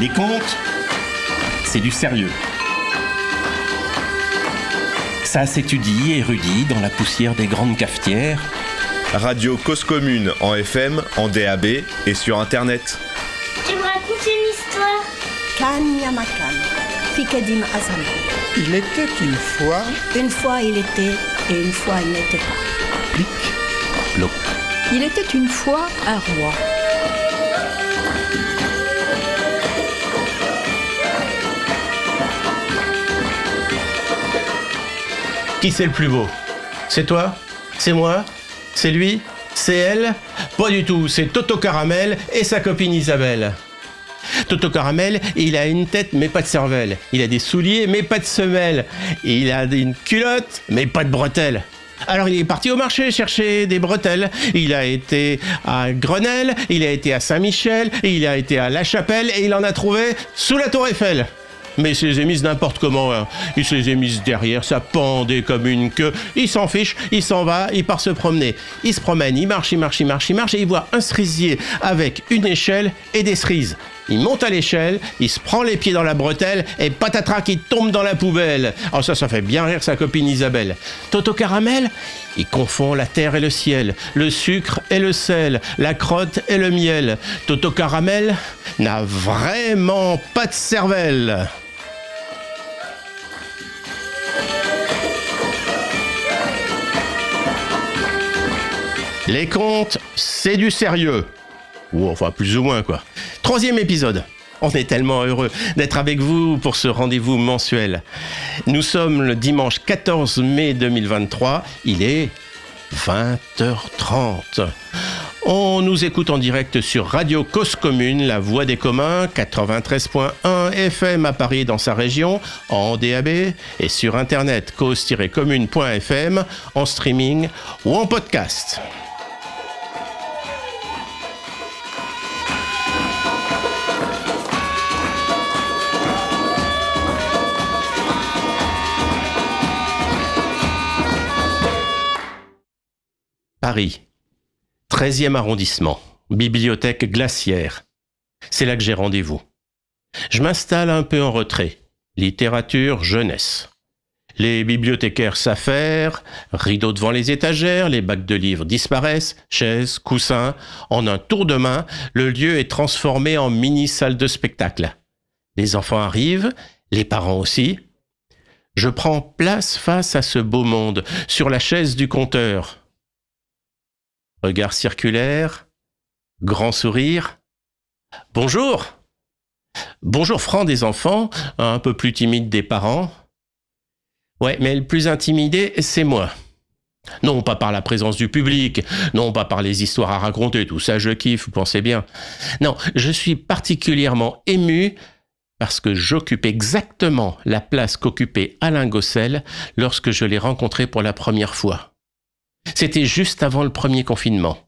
Les contes, c'est du sérieux. Ça s'étudie et érudit dans la poussière des grandes cafetières. Radio Cause Commune en FM, en DAB et sur Internet. Tu me racontes une histoire Kan Yamakan, Pikadim Azam. Il était une fois. Une fois il était et une fois il n'était pas. Plic, ploc. Il était une fois un roi. Qui c'est le plus beau? C'est toi? C'est moi? C'est lui? C'est elle? Pas du tout, c'est Toto Caramel et sa copine Isabelle. Toto Caramel, il a une tête mais pas de cervelle. Il a des souliers mais pas de semelles. Il a une culotte mais pas de bretelles. Alors il est parti au marché chercher des bretelles. Il a été à Grenelle, il a été à Saint-Michel, il a été à La Chapelle et il en a trouvé sous la tour Eiffel. Mais il se les a mises n'importe comment. hein. Il se les a mises derrière, ça pendait comme une queue. Il s'en fiche, il s'en va, il part se promener. Il se promène, il marche, il marche, il marche, il marche et il voit un cerisier avec une échelle et des cerises. Il monte à l'échelle, il se prend les pieds dans la bretelle et patatras qui tombe dans la poubelle. Oh ça, ça fait bien rire sa copine Isabelle. Toto Caramel, il confond la terre et le ciel, le sucre et le sel, la crotte et le miel. Toto Caramel n'a vraiment pas de cervelle. Les contes, c'est du sérieux. Ou enfin plus ou moins quoi. Troisième épisode. On est tellement heureux d'être avec vous pour ce rendez-vous mensuel. Nous sommes le dimanche 14 mai 2023. Il est 20h30. On nous écoute en direct sur Radio Cause Commune, la voix des communs, 93.1 FM à Paris dans sa région, en DAB et sur internet cause-commune.fm, en streaming ou en podcast. Paris, 13e arrondissement, bibliothèque glaciaire. C'est là que j'ai rendez-vous. Je m'installe un peu en retrait. Littérature, jeunesse. Les bibliothécaires s'affairent, rideaux devant les étagères, les bacs de livres disparaissent, chaises, coussins. En un tour de main, le lieu est transformé en mini-salle de spectacle. Les enfants arrivent, les parents aussi. Je prends place face à ce beau monde, sur la chaise du compteur. Regard circulaire, grand sourire. Bonjour Bonjour franc des enfants, un peu plus timide des parents. Ouais, mais le plus intimidé, c'est moi. Non, pas par la présence du public, non, pas par les histoires à raconter, tout ça je kiffe, vous pensez bien. Non, je suis particulièrement ému parce que j'occupe exactement la place qu'occupait Alain Gossel lorsque je l'ai rencontré pour la première fois. C'était juste avant le premier confinement.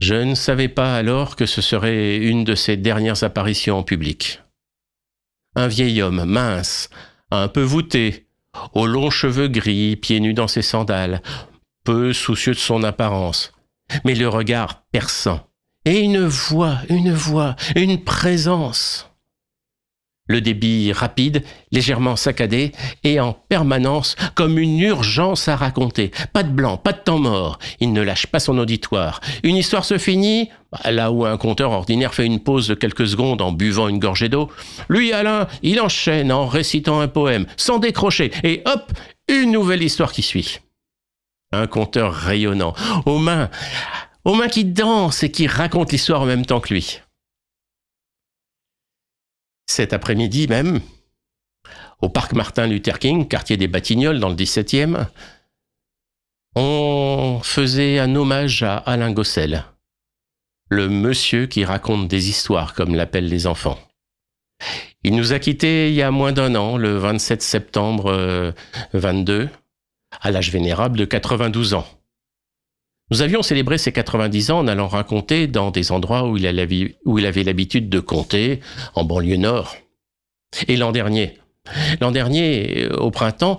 Je ne savais pas alors que ce serait une de ses dernières apparitions en public. Un vieil homme mince, un peu voûté, aux longs cheveux gris, pieds nus dans ses sandales, peu soucieux de son apparence, mais le regard perçant, et une voix, une voix, une présence. Le débit rapide, légèrement saccadé, et en permanence comme une urgence à raconter. Pas de blanc, pas de temps mort. Il ne lâche pas son auditoire. Une histoire se finit, là où un conteur ordinaire fait une pause de quelques secondes en buvant une gorgée d'eau. Lui, Alain, il enchaîne en récitant un poème, sans décrocher, et hop, une nouvelle histoire qui suit. Un conteur rayonnant, aux mains, aux mains qui dansent et qui racontent l'histoire en même temps que lui cet après-midi même, au parc Martin Luther King, quartier des Batignolles, dans le 17e, on faisait un hommage à Alain Gossel, le monsieur qui raconte des histoires, comme l'appellent les enfants. Il nous a quittés il y a moins d'un an, le 27 septembre euh, 22, à l'âge vénérable de 92 ans. Nous avions célébré ses 90 ans en allant raconter dans des endroits où il, avait, l'habitude de compter, en banlieue nord. Et l'an dernier, l'an dernier, au printemps,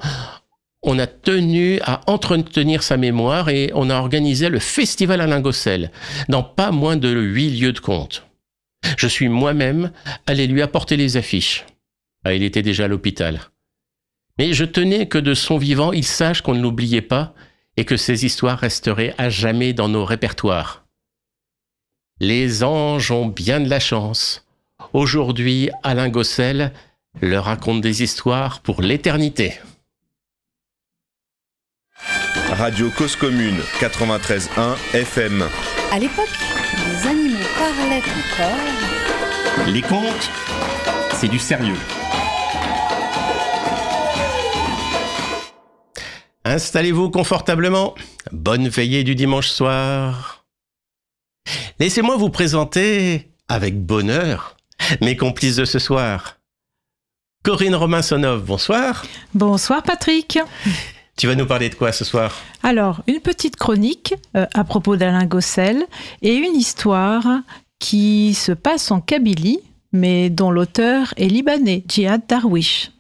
on a tenu à entretenir sa mémoire et on a organisé le festival Alain Gossel dans pas moins de huit lieux de compte. Je suis moi-même allé lui apporter les affiches. Ah, il était déjà à l'hôpital. Mais je tenais que de son vivant, il sache qu'on ne l'oubliait pas et que ces histoires resteraient à jamais dans nos répertoires. Les anges ont bien de la chance. Aujourd'hui, Alain Gossel leur raconte des histoires pour l'éternité. Radio Cause Commune 93.1 FM. À l'époque, les animaux parlaient encore. Les contes, c'est du sérieux. Installez-vous confortablement. Bonne veillée du dimanche soir. Laissez-moi vous présenter, avec bonheur, mes complices de ce soir. Corinne Romain-Sonov, bonsoir. Bonsoir Patrick. Tu vas nous parler de quoi ce soir? Alors, une petite chronique euh, à propos d'Alain Gossel et une histoire qui se passe en Kabylie, mais dont l'auteur est libanais, Djihad Darwish.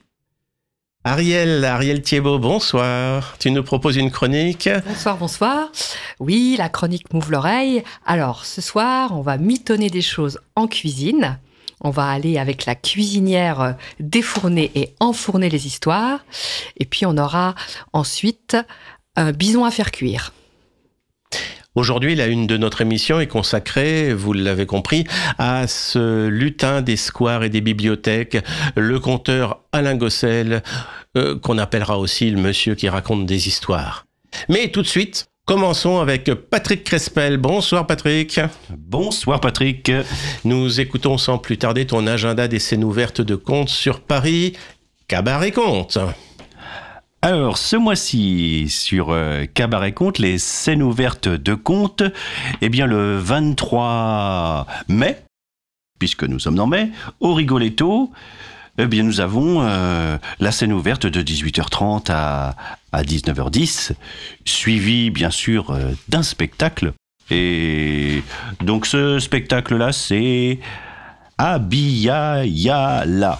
Ariel, Ariel Thiebaud, bonsoir. Tu nous proposes une chronique Bonsoir, bonsoir. Oui, la chronique m'ouvre l'oreille. Alors, ce soir, on va mitonner des choses en cuisine. On va aller avec la cuisinière euh, défourner et enfourner les histoires. Et puis, on aura ensuite un bison à faire cuire. Aujourd'hui, la une de notre émission est consacrée, vous l'avez compris, à ce lutin des squares et des bibliothèques, le conteur Alain Gossel, euh, qu'on appellera aussi le monsieur qui raconte des histoires. Mais tout de suite, commençons avec Patrick Crespel. Bonsoir Patrick. Bonsoir Patrick. Nous écoutons sans plus tarder ton agenda des scènes ouvertes de contes sur Paris. Cabaret Conte. Alors, ce mois-ci, sur euh, Cabaret Conte, les scènes ouvertes de contes, eh bien, le 23 mai, puisque nous sommes en mai, au Rigoletto, eh bien, nous avons euh, la scène ouverte de 18h30 à, à 19h10, suivie, bien sûr, euh, d'un spectacle. Et donc, ce spectacle-là, c'est Abiyayala.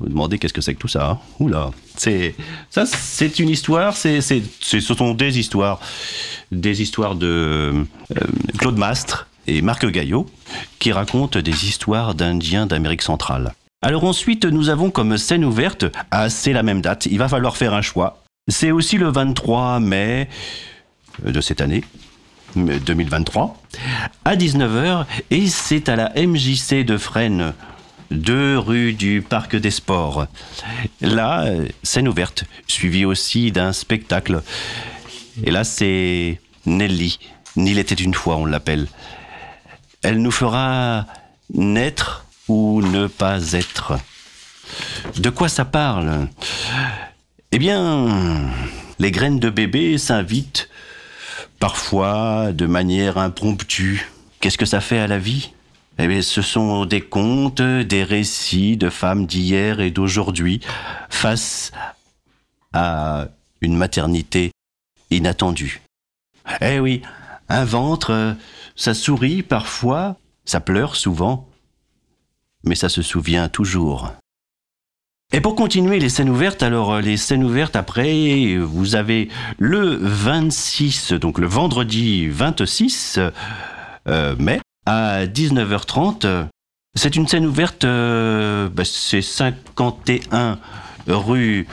Vous vous demandez qu'est-ce que c'est que tout ça hein Oula c'est ça, c'est une histoire. C'est, c'est, ce sont des histoires, des histoires de euh, Claude Mastre et Marc Gaillot qui racontent des histoires d'Indiens d'Amérique centrale. Alors ensuite, nous avons comme scène ouverte, ah, c'est la même date. Il va falloir faire un choix. C'est aussi le 23 mai de cette année. 2023 à 19h et c'est à la MJC de Fresnes 2 rue du Parc des Sports. Là, euh, scène ouverte, suivie aussi d'un spectacle. Et là, c'est Nelly. Nil était une fois, on l'appelle. Elle nous fera naître ou ne pas être. De quoi ça parle? Eh bien, les graines de bébé s'invitent parfois de manière impromptue. Qu'est-ce que ça fait à la vie? Eh bien, ce sont des contes, des récits de femmes d'hier et d'aujourd'hui face à une maternité inattendue. Eh oui, un ventre, ça sourit parfois, ça pleure souvent, mais ça se souvient toujours. Et pour continuer les scènes ouvertes, alors euh, les scènes ouvertes après, vous avez le 26, donc le vendredi 26 euh, mai, à 19h30. euh, C'est une scène ouverte, euh, bah, c'est 51 rue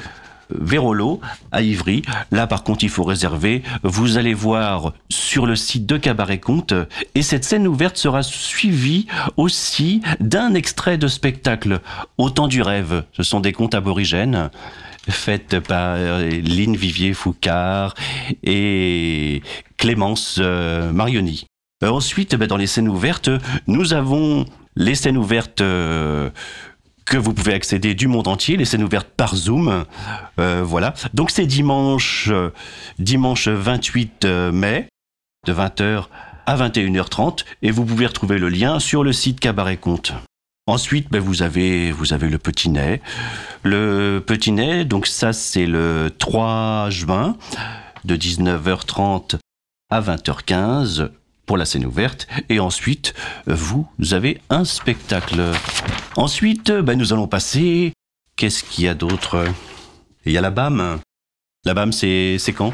Vérolo à Ivry. Là, par contre, il faut réserver. Vous allez voir sur le site de Cabaret Conte. Et cette scène ouverte sera suivie aussi d'un extrait de spectacle Au temps du rêve. Ce sont des contes aborigènes faites par Lynn Vivier-Foucard et Clémence euh, Marioni. Euh, ensuite, ben, dans les scènes ouvertes, nous avons les scènes ouvertes euh, que vous pouvez accéder du monde entier, les scènes ouvertes par Zoom. Euh, voilà. Donc c'est dimanche, dimanche 28 euh, mai, de 20h à 21h30, et vous pouvez retrouver le lien sur le site Cabaret Compte. Ensuite, ben, vous avez vous avez le petit nez. Le petit nez, donc ça c'est le 3 juin de 19h30 à 20h15 pour la scène ouverte. Et ensuite, vous avez un spectacle. Ensuite, ben, nous allons passer. Qu'est-ce qu'il y a d'autre? Il y a la BAM. La BAM, c'est c'est quand?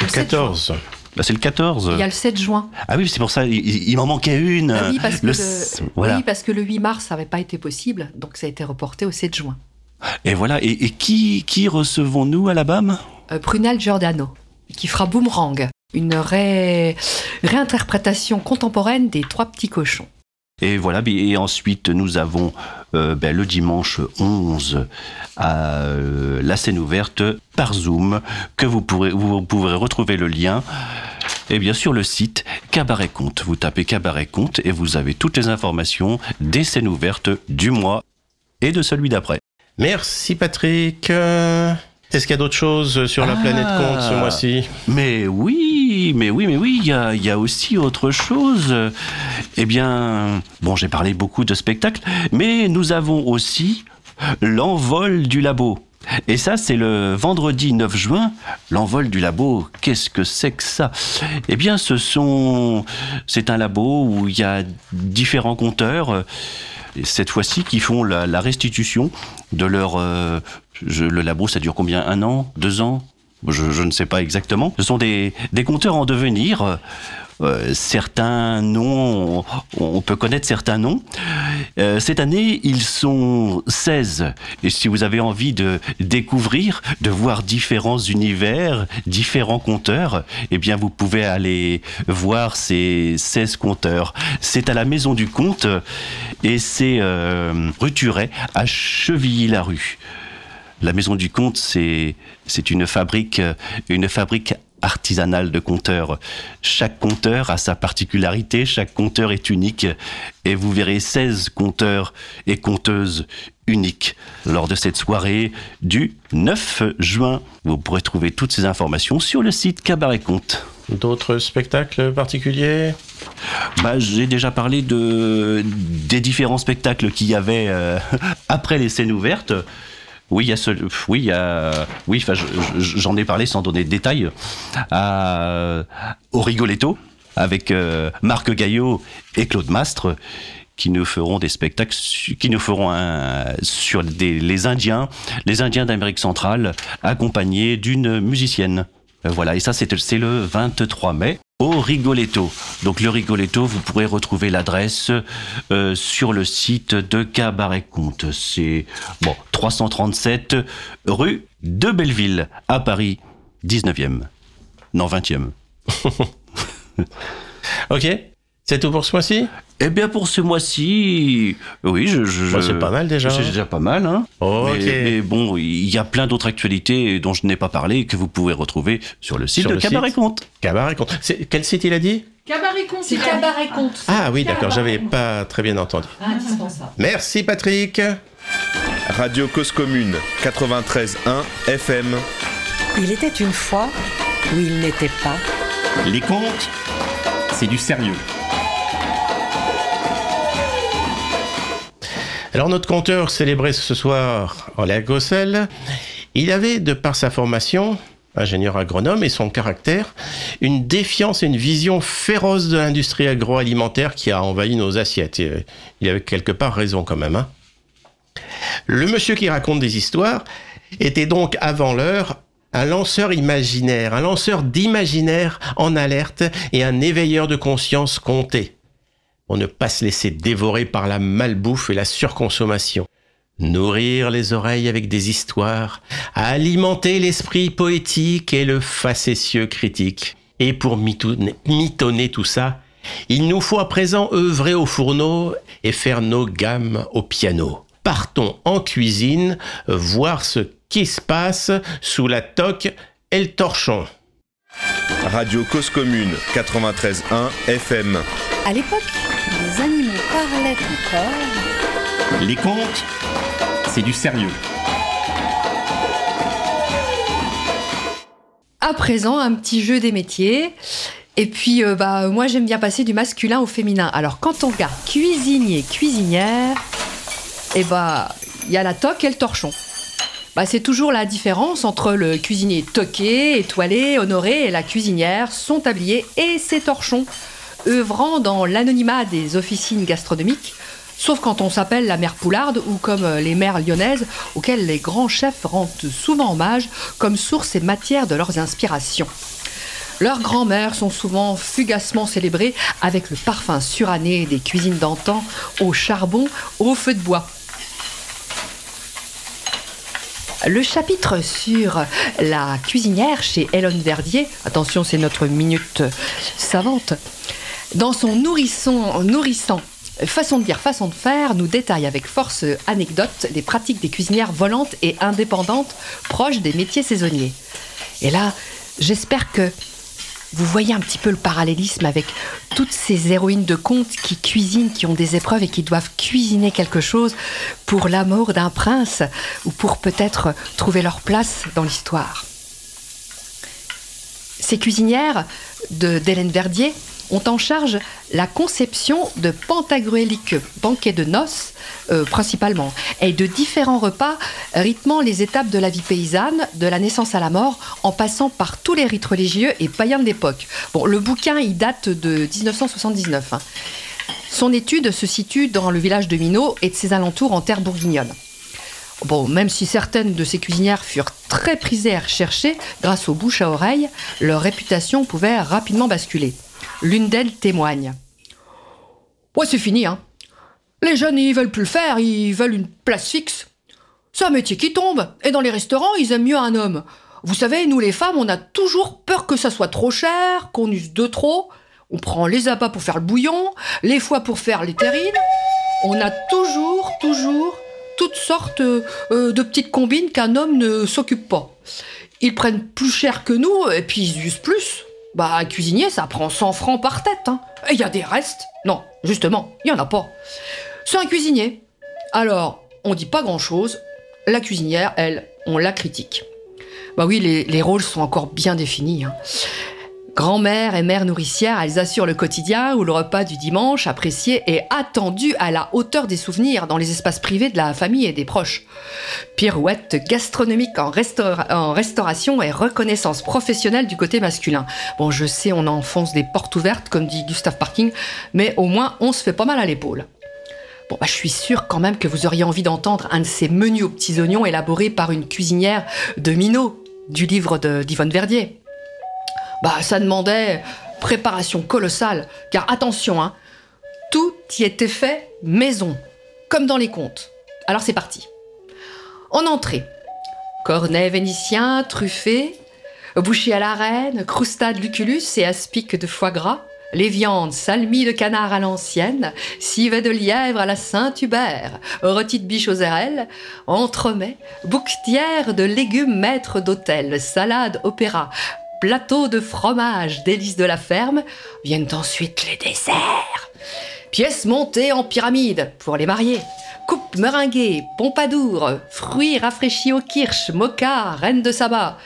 Le 14. Bah, c'est le 14. Il y a le 7 juin. Ah oui, c'est pour ça, il, il m'en manquait une. Ah oui, parce que Le- le, voilà. oui, parce que le 8 mars, ça n'avait pas été possible, donc ça a été reporté au 7 juin. Et voilà, et, et qui, qui recevons-nous à la BAM? Euh, Prunel Giordano, qui fera Boomerang, une ré- réinterprétation contemporaine des Trois Petits Cochons. Et voilà, et ensuite nous avons euh, ben, le dimanche 11 à euh, la scène ouverte par Zoom, que vous pourrez, vous pourrez retrouver le lien et bien sur le site Cabaret Compte. Vous tapez Cabaret Compte et vous avez toutes les informations des scènes ouvertes du mois et de celui d'après. Merci Patrick. Euh, Est-ce qu'il y a d'autres choses sur la Ah. planète Compte ce mois-ci Mais oui, mais oui, mais oui, il y a, y a aussi autre chose. Eh bien, bon, j'ai parlé beaucoup de spectacles, mais nous avons aussi l'envol du labo. Et ça, c'est le vendredi 9 juin. L'envol du labo, qu'est-ce que c'est que ça? Eh bien, ce sont, c'est un labo où il y a différents compteurs. Euh, et cette fois-ci, qui font la, la restitution de leur. euh, je- le labo, ça dure combien? Un an? Deux ans? Je, je ne sais pas exactement. Ce sont des, des compteurs en devenir. Euh, certains noms, on, peut connaître certains noms. Euh, cette année, ils sont 16. Et si vous avez envie de découvrir, de voir différents univers, différents compteurs, eh bien, vous pouvez aller voir ces 16 compteurs. C'est à la Maison du Comte et c'est euh, rue Turet, à Chevilly-la-Rue. La Maison du Comte, c'est une fabrique artisanale de compteurs. Chaque compteur a sa particularité, chaque compteur est unique, et vous verrez 16 compteurs et compteuses uniques lors de cette soirée du 9 juin. Vous pourrez trouver toutes ces informations sur le site Cabaret Compte. D'autres spectacles particuliers? Bah, j'ai déjà parlé de, des différents spectacles qu'il y avait euh, après les scènes ouvertes. Oui, il y a oui, oui, j'en ai parlé sans donner de détails. Au Rigoletto, avec euh, Marc Gaillot et Claude Mastre, qui nous feront des spectacles, qui nous feront sur les Indiens, les Indiens d'Amérique centrale, accompagnés d'une musicienne. Euh, Voilà, et ça, c'est le 23 mai au Rigoletto. Donc le Rigoletto, vous pourrez retrouver l'adresse euh, sur le site de Cabaret Comte. C'est bon, 337 rue de Belleville à Paris, 19e. Non, 20e. Ok, c'est tout pour ce mois-ci? Eh bien, pour ce mois-ci, oui, je. je- Bah, c'est pas mal déjà. C'est déjà pas mal, hein. Ok. Mais, mais bon, il y a plein d'autres actualités dont je n'ai pas parlé et que vous pouvez retrouver sur le site Sur de le Cabaret site. Comte. Cabaret Compte. C'est- Quel site il a dit? Cabaret Compte. C'est Cabaret Compte. Ah oui, d'accord, j'avais pas très bien entendu. Indispensable. Merci Patrick. Radio Cause Commune 93.1 FM. Il était une fois où il n'était pas. Les contes, c'est du sérieux. Alors notre conteur célébré ce soir en la Gossel, il avait, de par sa formation, ingénieur agronome et son caractère, une défiance et une vision féroce de l'industrie agroalimentaire qui a envahi nos assiettes. Et, euh, il avait quelque part raison quand même. hein. Le monsieur qui raconte des histoires était donc avant l'heure un lanceur imaginaire, un lanceur d'imaginaire en alerte et un éveilleur de conscience compté pour ne pas se laisser dévorer par la malbouffe et la surconsommation. Nourrir les oreilles avec des histoires, alimenter l'esprit poétique et le facétieux critique. Et pour mitonner, mitonner tout ça, il nous faut à présent œuvrer au fourneau et faire nos gammes au piano. Partons en cuisine, voir ce qui se passe sous la toque et le torchon. Radio Cause Commune 93.1 FM. À l'époque, les animaux parlaient encore. Les contes, c'est du sérieux. À présent, un petit jeu des métiers. Et puis, euh, bah, moi, j'aime bien passer du masculin au féminin. Alors, quand on regarde cuisinier, cuisinière, et bah, il y a la toque et le torchon. Bah, c'est toujours la différence entre le cuisinier toqué, étoilé, honoré et la cuisinière, son tablier et ses torchons, œuvrant dans l'anonymat des officines gastronomiques, sauf quand on s'appelle la mère Poularde ou comme euh, les mères lyonnaises, auxquelles les grands chefs rendent souvent hommage comme source et matière de leurs inspirations. Leurs grand-mères sont souvent fugacement célébrées avec le parfum suranné des cuisines d'antan au charbon, au feu de bois. Le chapitre sur la cuisinière chez Hélène Verdier, attention c'est notre minute savante, dans son nourrisson, nourrissant façon de dire, façon de faire, nous détaille avec force anecdote les pratiques des cuisinières volantes et indépendantes proches des métiers saisonniers. Et là, j'espère que vous voyez un petit peu le parallélisme avec toutes ces héroïnes de contes qui cuisinent, qui ont des épreuves et qui doivent cuisiner quelque chose pour l'amour d'un prince ou pour peut-être trouver leur place dans l'histoire. Ces cuisinières d'Hélène Verdier ont en charge la conception de pantagruéliques banquets de noces, euh, principalement, et de différents repas rythmant les étapes de la vie paysanne, de la naissance à la mort, en passant par tous les rites religieux et païens de l'époque. Bon, le bouquin, il date de 1979. Hein. Son étude se situe dans le village de Minot et de ses alentours en terre bourguignonne. Même si certaines de ces cuisinières furent très prisées et recherchées, grâce aux bouches à oreille, leur réputation pouvait rapidement basculer. L'une d'elles témoigne. Ouais, c'est fini, hein. Les jeunes, ils veulent plus le faire, ils veulent une place fixe. C'est un métier qui tombe, et dans les restaurants, ils aiment mieux un homme. Vous savez, nous les femmes, on a toujours peur que ça soit trop cher, qu'on use de trop. On prend les abats pour faire le bouillon, les foies pour faire les terrines. On a toujours, toujours toutes sortes euh, de petites combines qu'un homme ne s'occupe pas. Ils prennent plus cher que nous, et puis ils usent plus. Bah, un cuisinier, ça prend 100 francs par tête. Hein. Et il y a des restes? Non, justement, il y en a pas. C'est un cuisinier. Alors, on dit pas grand-chose. La cuisinière, elle, on la critique. Bah oui, les, les rôles sont encore bien définis. Hein. Grand-mère et mère nourricière, elles assurent le quotidien ou le repas du dimanche, apprécié et attendu à la hauteur des souvenirs dans les espaces privés de la famille et des proches. Pirouette gastronomique en, restauration et reconnaissance professionnelle du côté masculin. Bon, je sais, on enfonce des portes ouvertes, comme dit Gustave Parking, mais au moins on se fait pas mal à l'épaule. Bon, bah, je suis sûre quand même que vous auriez envie d'entendre un de ces menus aux petits oignons élaborés par une cuisinière de Minot, du livre d'Yvonne Verdier. Bah, ça demandait préparation colossale, car attention, hein, tout y était fait maison, comme dans les contes. Alors c'est parti. En entrée, cornet vénitien truffé, bouchée à la reine, croustade luculus et aspic de foie gras, les viandes, salmis de canard à l'ancienne, civet de lièvre à la Saint-Hubert, rôti de biche aux érelles, entremets, bouquetière de légumes maîtres d'hôtel, salade opéra, plateau de fromage délices de la ferme, viennent ensuite les desserts. Pièces montées en pyramide pour les mariés. Coupe meringuée, pompadour, fruits rafraîchis au kirsch, mocha, reine de sabbat.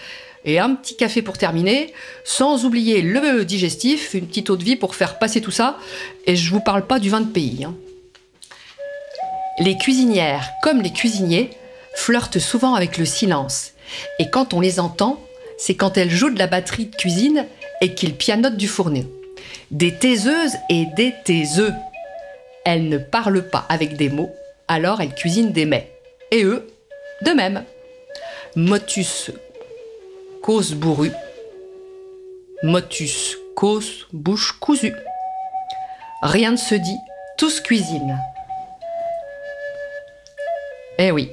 Et un petit café pour terminer, sans oublier le digestif, une petite eau de vie pour faire passer tout ça. Et je vous parle pas du vin de pays. Hein. Les cuisinières, comme les cuisiniers, flirtent souvent avec le silence. Et quand on les entend, c'est quand elles jouent de la batterie de cuisine et qu'ils pianotent du fourneau. Des taiseuses et des taiseux. Elles ne parlent pas avec des mots, alors elles cuisinent des mets. Et eux, de même. Motus cause bourru. Motus cause bouche cousue. Rien ne se dit, tous cuisinent. Eh oui,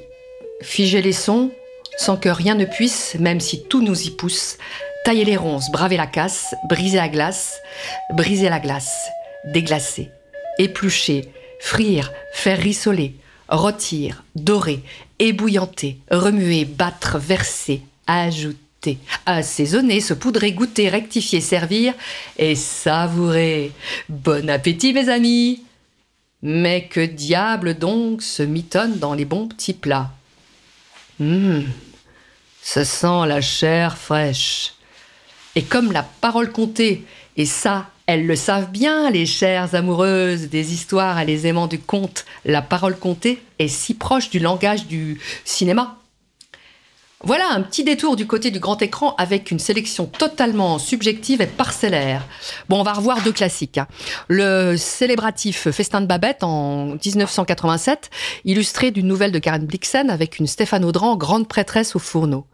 figer les sons, sans que rien ne puisse, même si tout nous y pousse, tailler les ronces, braver la casse, briser la glace, briser la glace, déglacer, éplucher, frire, faire rissoler, rôtir, dorer, ébouillanter, remuer, battre, verser, ajouter, assaisonner, se poudrer, goûter, rectifier, servir et savourer. Bon appétit mes amis Mais que diable donc se mitonne dans les bons petits plats? Hum, ça sent la chair fraîche. Et comme la parole comptée, et ça, elles le savent bien, les chères amoureuses des histoires et les aimants du conte, la parole comptée est si proche du langage du cinéma. Voilà un petit détour du côté du grand écran avec une sélection totalement subjective et parcellaire. Bon, on va revoir deux classiques. Hein. Le célébratif Festin de Babette en 1987, illustré d'une nouvelle de Karen Blixen avec une Stéphane Audran, grande prêtresse au fourneau.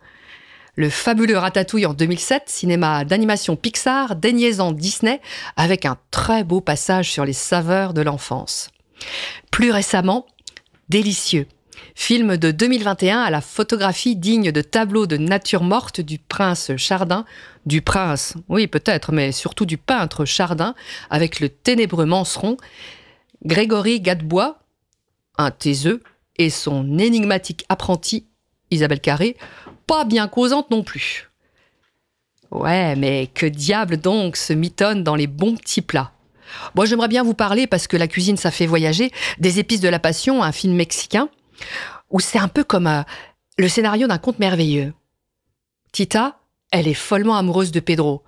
Le fabuleux Ratatouille en 2007, cinéma d'animation Pixar, déniaisant Disney, avec un très beau passage sur les saveurs de l'enfance. Plus récemment, Délicieux, film de 2021 à la photographie digne de tableaux de nature morte du prince Chardin, du prince, oui peut-être, mais surtout du peintre Chardin, avec le ténébreux manceron, Grégory Gadebois, un taiseux, et son énigmatique apprenti, Isabelle Carré, pas bien causante non plus. Ouais, mais que diable donc se mitonne dans les bons petits plats. Moi, j'aimerais bien vous parler, parce que la cuisine, ça fait voyager, des épices de la passion, un film mexicain, où c'est un peu comme euh, le scénario d'un conte merveilleux. Tita, elle est follement amoureuse de Pedro.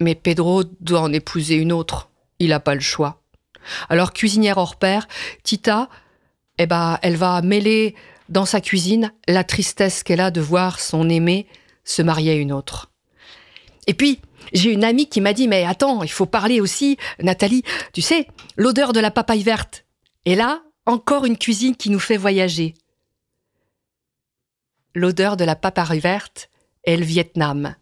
Mais Pedro doit en épouser une autre. Il n'a pas le choix. Alors, cuisinière hors pair, Tita, eh ben, elle va mêler dans sa cuisine la tristesse qu'elle a de voir son aimé se marier à une autre. Et puis, j'ai une amie qui m'a dit, mais attends, il faut parler aussi, Nathalie, tu sais, l'odeur de la papaye verte. Et là, encore une cuisine qui nous fait voyager. L'odeur de la papaye verte est le Vietnam.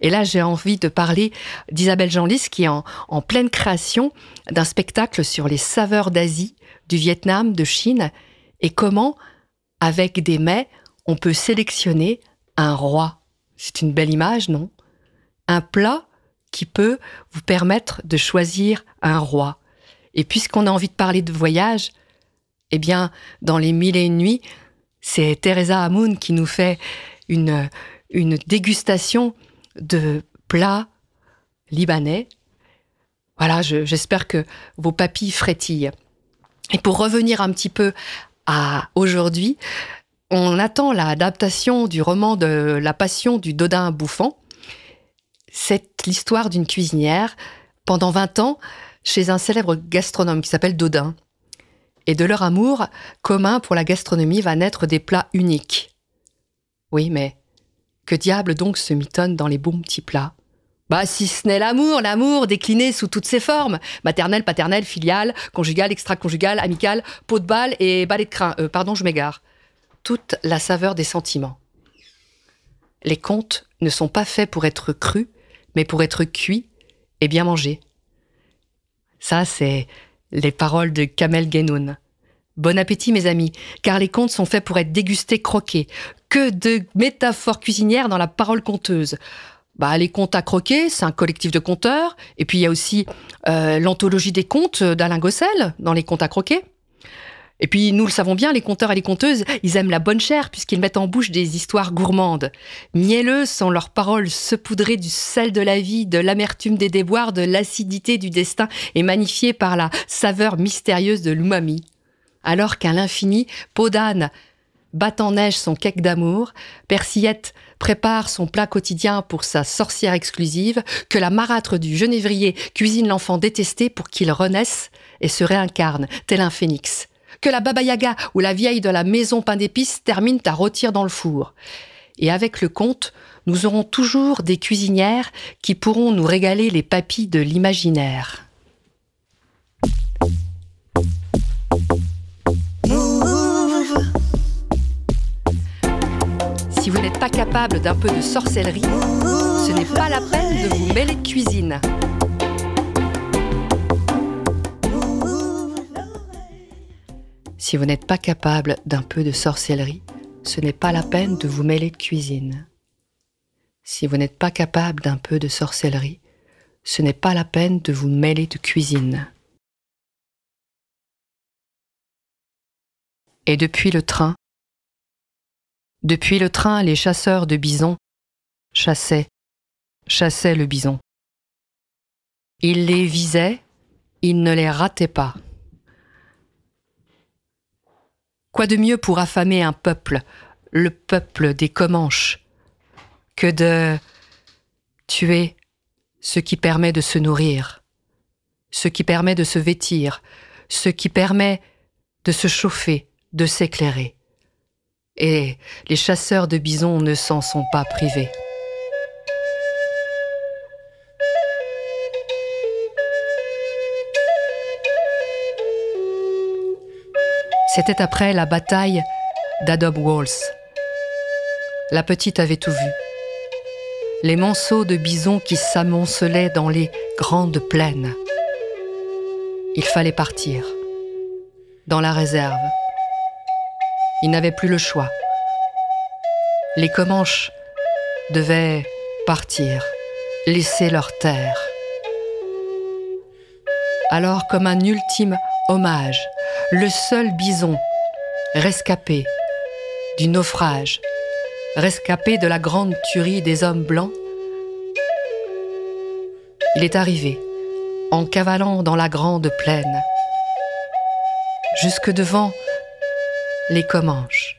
Et là, j'ai envie de parler d'Isabelle Jeanlis qui est en pleine création d'un spectacle sur les saveurs d'Asie, du Vietnam, de Chine, et comment, avec des mets, on peut sélectionner un roi. C'est une belle image, non? Un plat qui peut vous permettre de choisir un roi. Et puisqu'on a envie de parler de voyage, eh bien, dans les mille et une nuits, c'est Teresa Hamoun qui nous fait une, dégustation de plats libanais. Voilà, j'espère que vos papilles frétillent. Et pour revenir un petit peu à aujourd'hui, on attend l'adaptation du roman de La Passion du Dodin bouffant. C'est l'histoire d'une cuisinière pendant 20 ans chez un célèbre gastronome qui s'appelle Dodin. Et de leur amour commun pour la gastronomie va naître des plats uniques. Oui, mais que diable donc se mitonne dans les bons petits plats? Bah, si ce n'est l'amour, l'amour décliné sous toutes ses formes. Maternelle, paternelle, filiale, conjugale, extra-conjugale, amicale, peau de balle et balai de crin. Euh, pardon, je m'égare. Toute la saveur des sentiments. Les contes ne sont pas faits pour être crus, mais pour être cuits et bien mangés. Ça, c'est les paroles de Kamel Genoun. Bon appétit, mes amis, car les contes sont faits pour être dégustés, croqués. Que de métaphores cuisinières dans la parole conteuse. Bah, les contes à croquer, c'est un collectif de conteurs. Et puis il y a aussi euh, l'anthologie des contes d'Alain Gossel dans les contes à croquer. Et puis nous le savons bien, les conteurs et les conteuses, ils aiment la bonne chair puisqu'ils mettent en bouche des histoires gourmandes. Mielleuses sont leurs paroles saupoudrées du sel de la vie, de l'amertume des déboires, de l'acidité du destin et magnifiées par la saveur mystérieuse de l'umami. Alors qu'à l'infini, peau d'âne bat en neige son cake d'amour, Persillette prépare son plat quotidien pour sa sorcière exclusive, que la marâtre du genévrier cuisine l'enfant détesté pour qu'il renaisse et se réincarne, tel un phénix. Que la Baba Yaga ou la vieille de la maison pain d'épices termine à rôtir dans le four. Et avec le conte, nous aurons toujours des cuisinières qui pourront nous régaler les papilles de l'imaginaire. Si vous n'êtes pas capable d'un peu de sorcellerie, ce n'est pas la peine de vous mêler de cuisine. Si vous n'êtes pas capable d'un peu de sorcellerie, ce n'est pas la peine de vous mêler de cuisine. Si vous n'êtes pas capable d'un peu de sorcellerie, ce n'est pas la peine de vous mêler de cuisine. Et depuis le train, depuis le train, les chasseurs de bisons chassaient, chassaient le bison. Ils les visaient, ils ne les rataient pas. Quoi de mieux pour affamer un peuple, le peuple des Comanches, que de tuer ce qui permet de se nourrir, ce qui permet de se vêtir, ce qui permet de se chauffer, de s'éclairer? Et les chasseurs de bisons ne s'en sont pas privés. C'était après la bataille d'Adobe Walls. La petite avait tout vu. les monceaux de bisons qui s'amoncelaient dans les grandes plaines. Il fallait partir. Dans la réserve. Il n'avait plus le choix. Les Comanches devaient partir, laisser leur terre. Alors, comme un ultime hommage, le seul bison rescapé du naufrage, rescapé de la grande tuerie des hommes blancs, il est arrivé en cavalant dans la grande plaine, jusque devant les Comanches.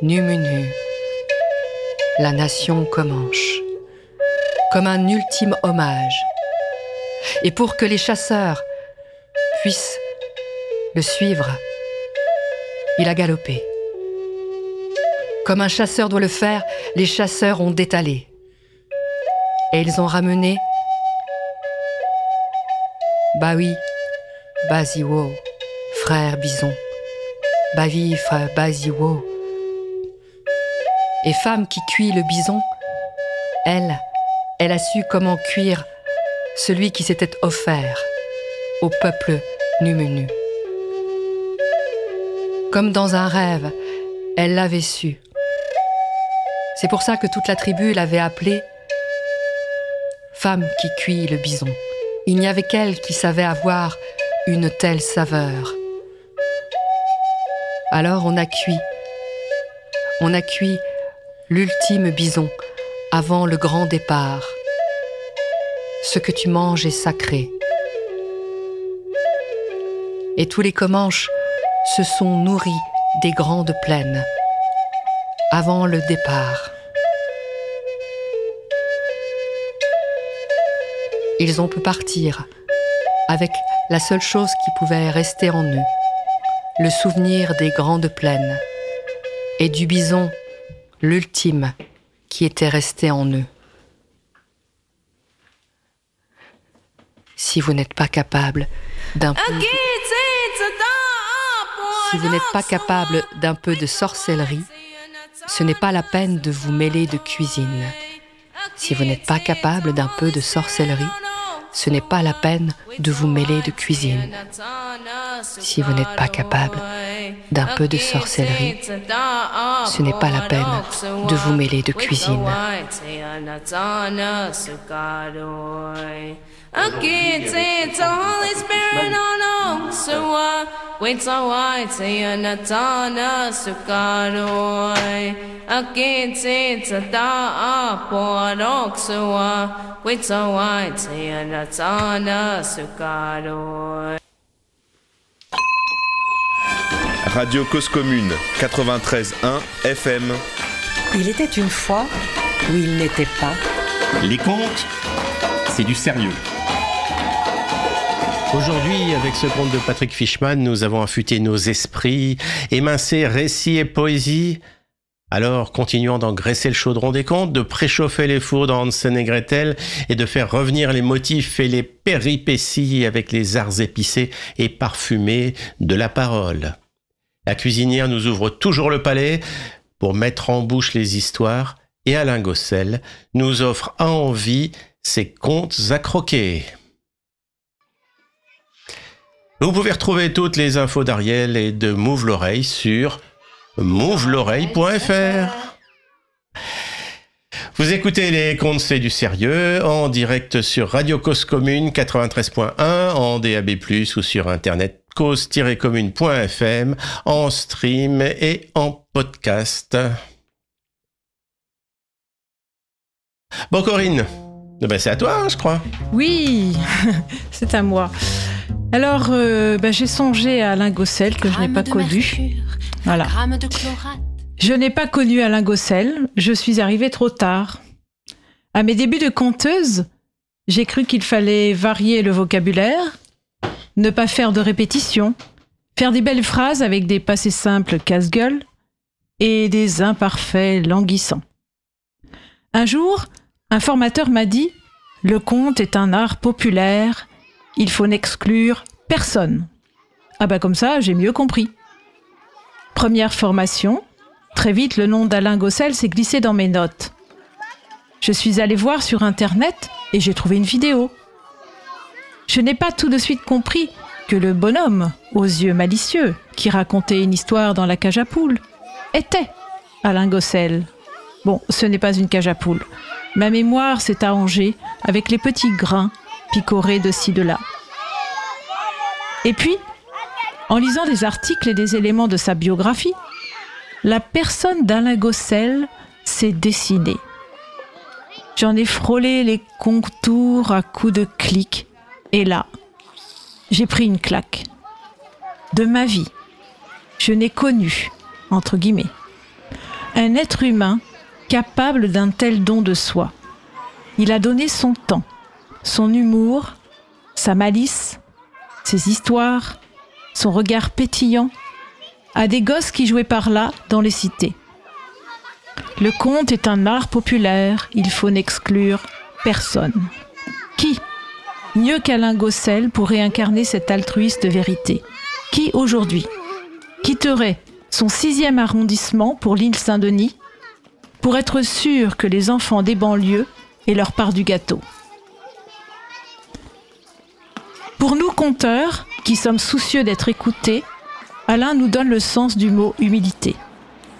Numunu, la nation Comanche, comme un ultime hommage, et pour que les chasseurs puissent le suivre, il a galopé. Comme un chasseur doit le faire, les chasseurs ont détalé. Et ils ont ramené bah oui, Basiwo, frère bison. Bah oui, frère Basiwo. Et femme qui cuit le bison, elle, elle a su comment cuire celui qui s'était offert au peuple nu-menu. Comme dans un rêve, elle l'avait su. C'est pour ça que toute la tribu l'avait appelée femme qui cuit le bison. Il n'y avait qu'elle qui savait avoir une telle saveur. Alors on a cuit. On a cuit l'ultime bison avant le grand départ. Ce que tu manges est sacré. Et tous les Comanches se sont nourris des grandes plaines avant le départ. Ils ont pu partir avec la seule chose qui pouvait rester en eux, le souvenir des grandes plaines et du bison, l'ultime, qui était resté en eux. Si vous n'êtes pas capable d'un. Si vous n'êtes pas capable d'un peu de sorcellerie, ce n'est pas la peine de vous mêler de cuisine. Si vous n'êtes pas capable d'un peu de sorcellerie, ce n'est pas la peine de vous mêler de cuisine. Si vous n'êtes pas capable d'un peu de sorcellerie, ce n'est pas la peine de vous mêler de cuisine. Radio Cause Commune 93.1 FM. Il était une fois où il n'était pas. Les contes, c'est du sérieux. Aujourd'hui, avec ce conte de Patrick Fishman, nous avons affûté nos esprits, émincé récits et poésie. Alors, continuons d'engraisser le chaudron des contes, de préchauffer les fours dans Hansen et Gretel et de faire revenir les motifs et les péripéties avec les arts épicés et parfumés de la parole. La cuisinière nous ouvre toujours le palais pour mettre en bouche les histoires et Alain Gossel nous offre à envie ses contes à croquer. Vous pouvez retrouver toutes les infos d'Ariel et de Mouve l'oreille sur mouveloreille.fr. Vous écoutez les contes C'est du sérieux en direct sur Radio Cause Commune 93.1 en DAB+, ou sur internet cause-commune.fm en stream et en podcast. Bon Corinne, eh ben, c'est à toi, hein, je crois. Oui, c'est à moi. Alors, euh, bah, j'ai songé à Alain Gossel que je n'ai pas connu. Voilà. Je n'ai pas connu Alain Gossel, je suis arrivée trop tard. À mes débuts de conteuse, j'ai cru qu'il fallait varier le vocabulaire, ne pas faire de répétitions, faire des belles phrases avec des passés simples casse-gueule et des imparfaits languissants. Un jour, un formateur m'a dit Le conte est un art populaire, il faut n'exclure personne. Ah bah comme ça, j'ai mieux compris. Première formation, très vite le nom d'Alain Gossel s'est glissé dans mes notes. Je suis allée voir sur Internet et j'ai trouvé une vidéo. Je n'ai pas tout de suite compris que le bonhomme, aux yeux malicieux, qui racontait une histoire dans la cage à poules, était Alain Gossel. Bon, ce n'est pas une cage à poules. Ma mémoire s'est arrangée avec les petits grains picorés de ci de là. Et puis, en lisant des articles et des éléments de sa biographie, la personne d'Alain Gossel s'est dessinée. J'en ai frôlé les contours à coups de clic, et là, j'ai pris une claque. De ma vie, je n'ai connu, entre guillemets, un être humain capable d'un tel don de soi. Il a donné son temps, son humour, sa malice, ses histoires, son regard pétillant à des gosses qui jouaient par là dans les cités. Le conte est un art populaire, il faut n'exclure personne. Qui, mieux qu'Alain Gossel, pourrait incarner cet altruiste vérité? Qui aujourd'hui quitterait son sixième arrondissement pour l'île Saint-Denis pour être sûr que les enfants des banlieues aient leur part du gâteau? Pour nous conteurs, qui sommes soucieux d'être écoutés, Alain nous donne le sens du mot humilité.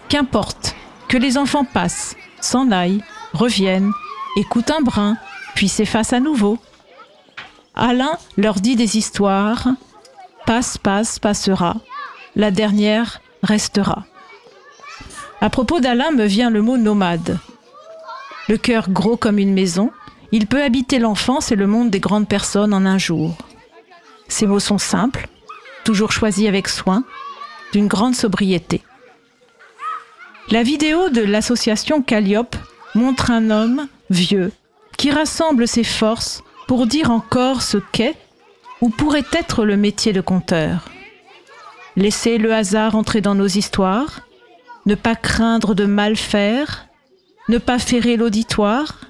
Qu'importe que les enfants passent, s'en aillent, reviennent, écoutent un brin, puis s'effacent à nouveau. Alain leur dit des histoires. Passe, passe, passera. La dernière restera. À propos d'Alain me vient le mot nomade. Le cœur gros comme une maison, il peut habiter l'enfance et le monde des grandes personnes en un jour. Ces mots sont simples, toujours choisis avec soin, d'une grande sobriété. La vidéo de l'association Calliope montre un homme vieux qui rassemble ses forces pour dire encore ce qu'est ou pourrait être le métier de conteur. Laisser le hasard entrer dans nos histoires, ne pas craindre de mal faire, ne pas ferrer l'auditoire,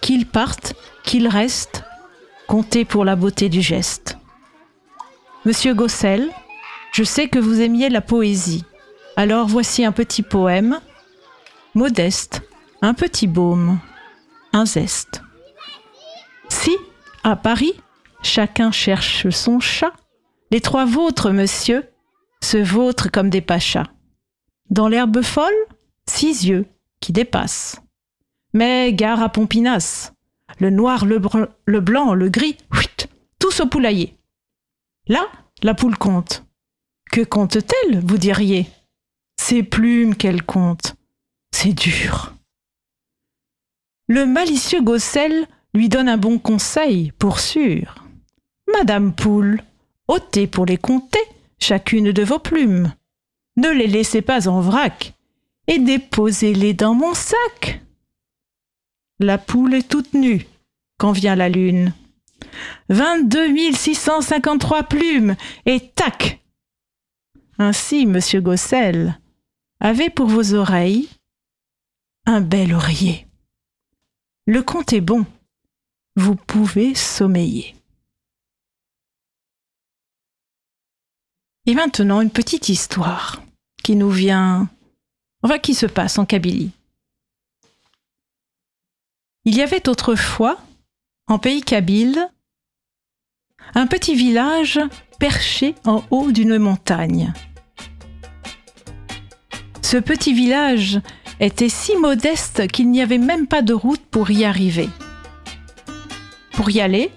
qu'il parte, qu'il reste, compter pour la beauté du geste. Monsieur Gossel, je sais que vous aimiez la poésie. Alors voici un petit poème, modeste, un petit baume, un zeste. Si, à Paris, chacun cherche son chat, les trois vôtres, monsieur, se vautrent comme des pachas. Dans l'herbe folle, six yeux qui dépassent. Mais gare à Pompinas, le noir, le, le blanc, le gris, tous au poulailler. Là, la poule compte. Que compte-t-elle, vous diriez? Ses plumes qu'elle compte. C'est dur. Le malicieux Gossel lui donne un bon conseil, pour sûr. Madame Poule, ôtez pour les compter chacune de vos plumes. Ne les laissez pas en vrac et déposez-les dans mon sac. La poule est toute nue quand vient la lune. 22 653 plumes, et tac Ainsi, monsieur Gossel, avez pour vos oreilles un bel oreiller. Le conte est bon, vous pouvez sommeiller. Et maintenant, une petite histoire qui nous vient, enfin qui se passe en Kabylie. Il y avait autrefois, en pays kabyle, un petit village perché en haut d'une montagne. Ce petit village était si modeste qu'il n'y avait même pas de route pour y arriver. Pour y aller,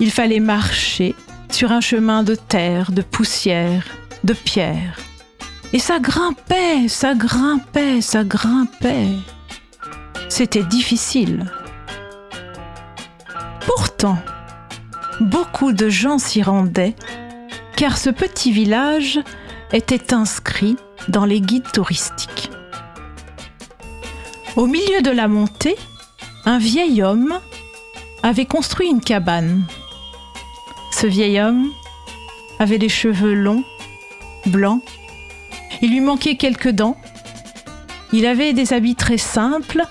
il fallait marcher sur un chemin de terre, de poussière, de pierre. Et ça grimpait, ça grimpait, ça grimpait. C'était difficile. Pourtant, beaucoup de gens s'y rendaient, car ce petit village était inscrit dans les guides touristiques. Au milieu de la montée, un vieil homme avait construit une cabane. Ce vieil homme avait des cheveux longs, blancs, il lui manquait quelques dents, il avait des habits très simples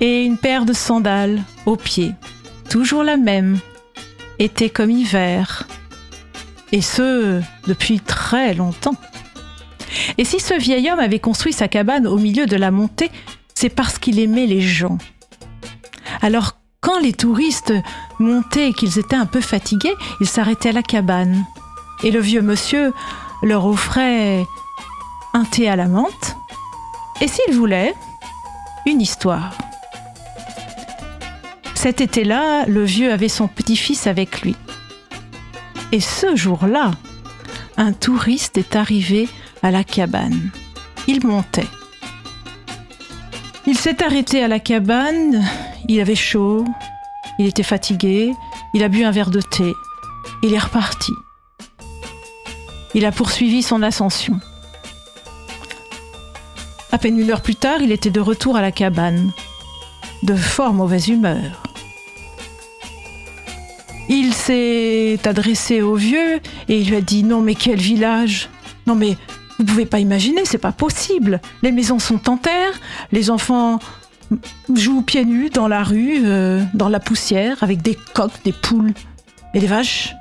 et une paire de sandales aux pieds, toujours la même, été comme hiver, et ce, depuis très longtemps. Et si ce vieil homme avait construit sa cabane au milieu de la montée, c'est parce qu'il aimait les gens. Alors, quand les touristes montaient et qu'ils étaient un peu fatigués, ils s'arrêtaient à la cabane. Et le vieux monsieur leur offrait un thé à la menthe et s'il voulait, une histoire. Cet été-là, le vieux avait son petit-fils avec lui. Et ce jour-là, un touriste est arrivé à la cabane. Il montait. Il s'est arrêté à la cabane, il avait chaud, il était fatigué, il a bu un verre de thé, il est reparti. Il a poursuivi son ascension. À peine une heure plus tard, il était de retour à la cabane, de fort mauvaise humeur. Il s'est adressé au vieux et il lui a dit Non, mais quel village Non, mais vous pouvez pas imaginer, c'est pas possible. Les maisons sont en terre, les enfants jouent pieds nus dans la rue, euh, dans la poussière, avec des coqs, des poules et des vaches.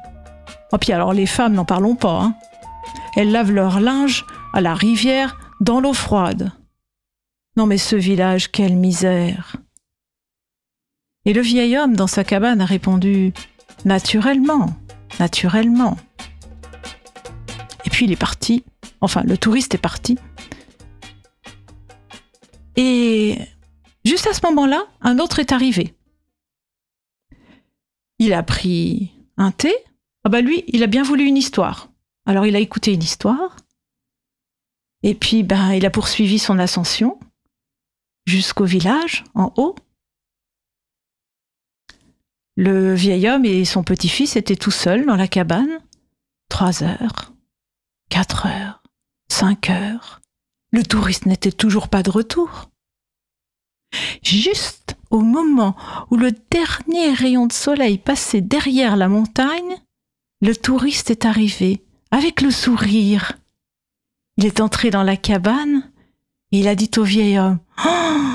Oh, puis alors les femmes, n'en parlons pas. Hein. Elles lavent leur linge à la rivière dans l'eau froide. Non mais ce village, quelle misère. Et le vieil homme dans sa cabane a répondu Naturellement, naturellement. Et puis il est parti, enfin le touriste est parti. Et juste à ce moment-là, un autre est arrivé. Il a pris un thé. Ah bah lui, il a bien voulu une histoire. Alors il a écouté une histoire. Et puis ben il a poursuivi son ascension jusqu'au village en haut. Le vieil homme et son petit-fils étaient tout seuls dans la cabane. Trois heures, quatre heures, cinq heures. Le touriste n'était toujours pas de retour. Juste au moment où le dernier rayon de soleil passait derrière la montagne, le touriste est arrivé avec le sourire. Il est entré dans la cabane et il a dit au vieil homme oh,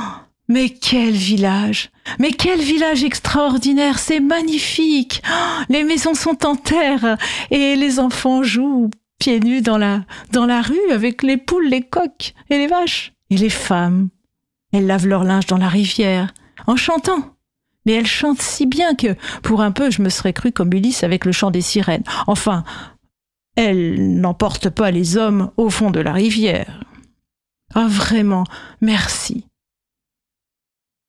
mais quel village Mais quel village extraordinaire C'est magnifique oh, Les maisons sont en terre et les enfants jouent pieds nus dans la, dans la rue avec les poules, les coqs et les vaches. Et les femmes, elles lavent leur linge dans la rivière en chantant. Mais elles chantent si bien que, pour un peu, je me serais cru comme Ulysse avec le chant des sirènes. Enfin, elles n'emportent pas les hommes au fond de la rivière. Ah, vraiment, merci.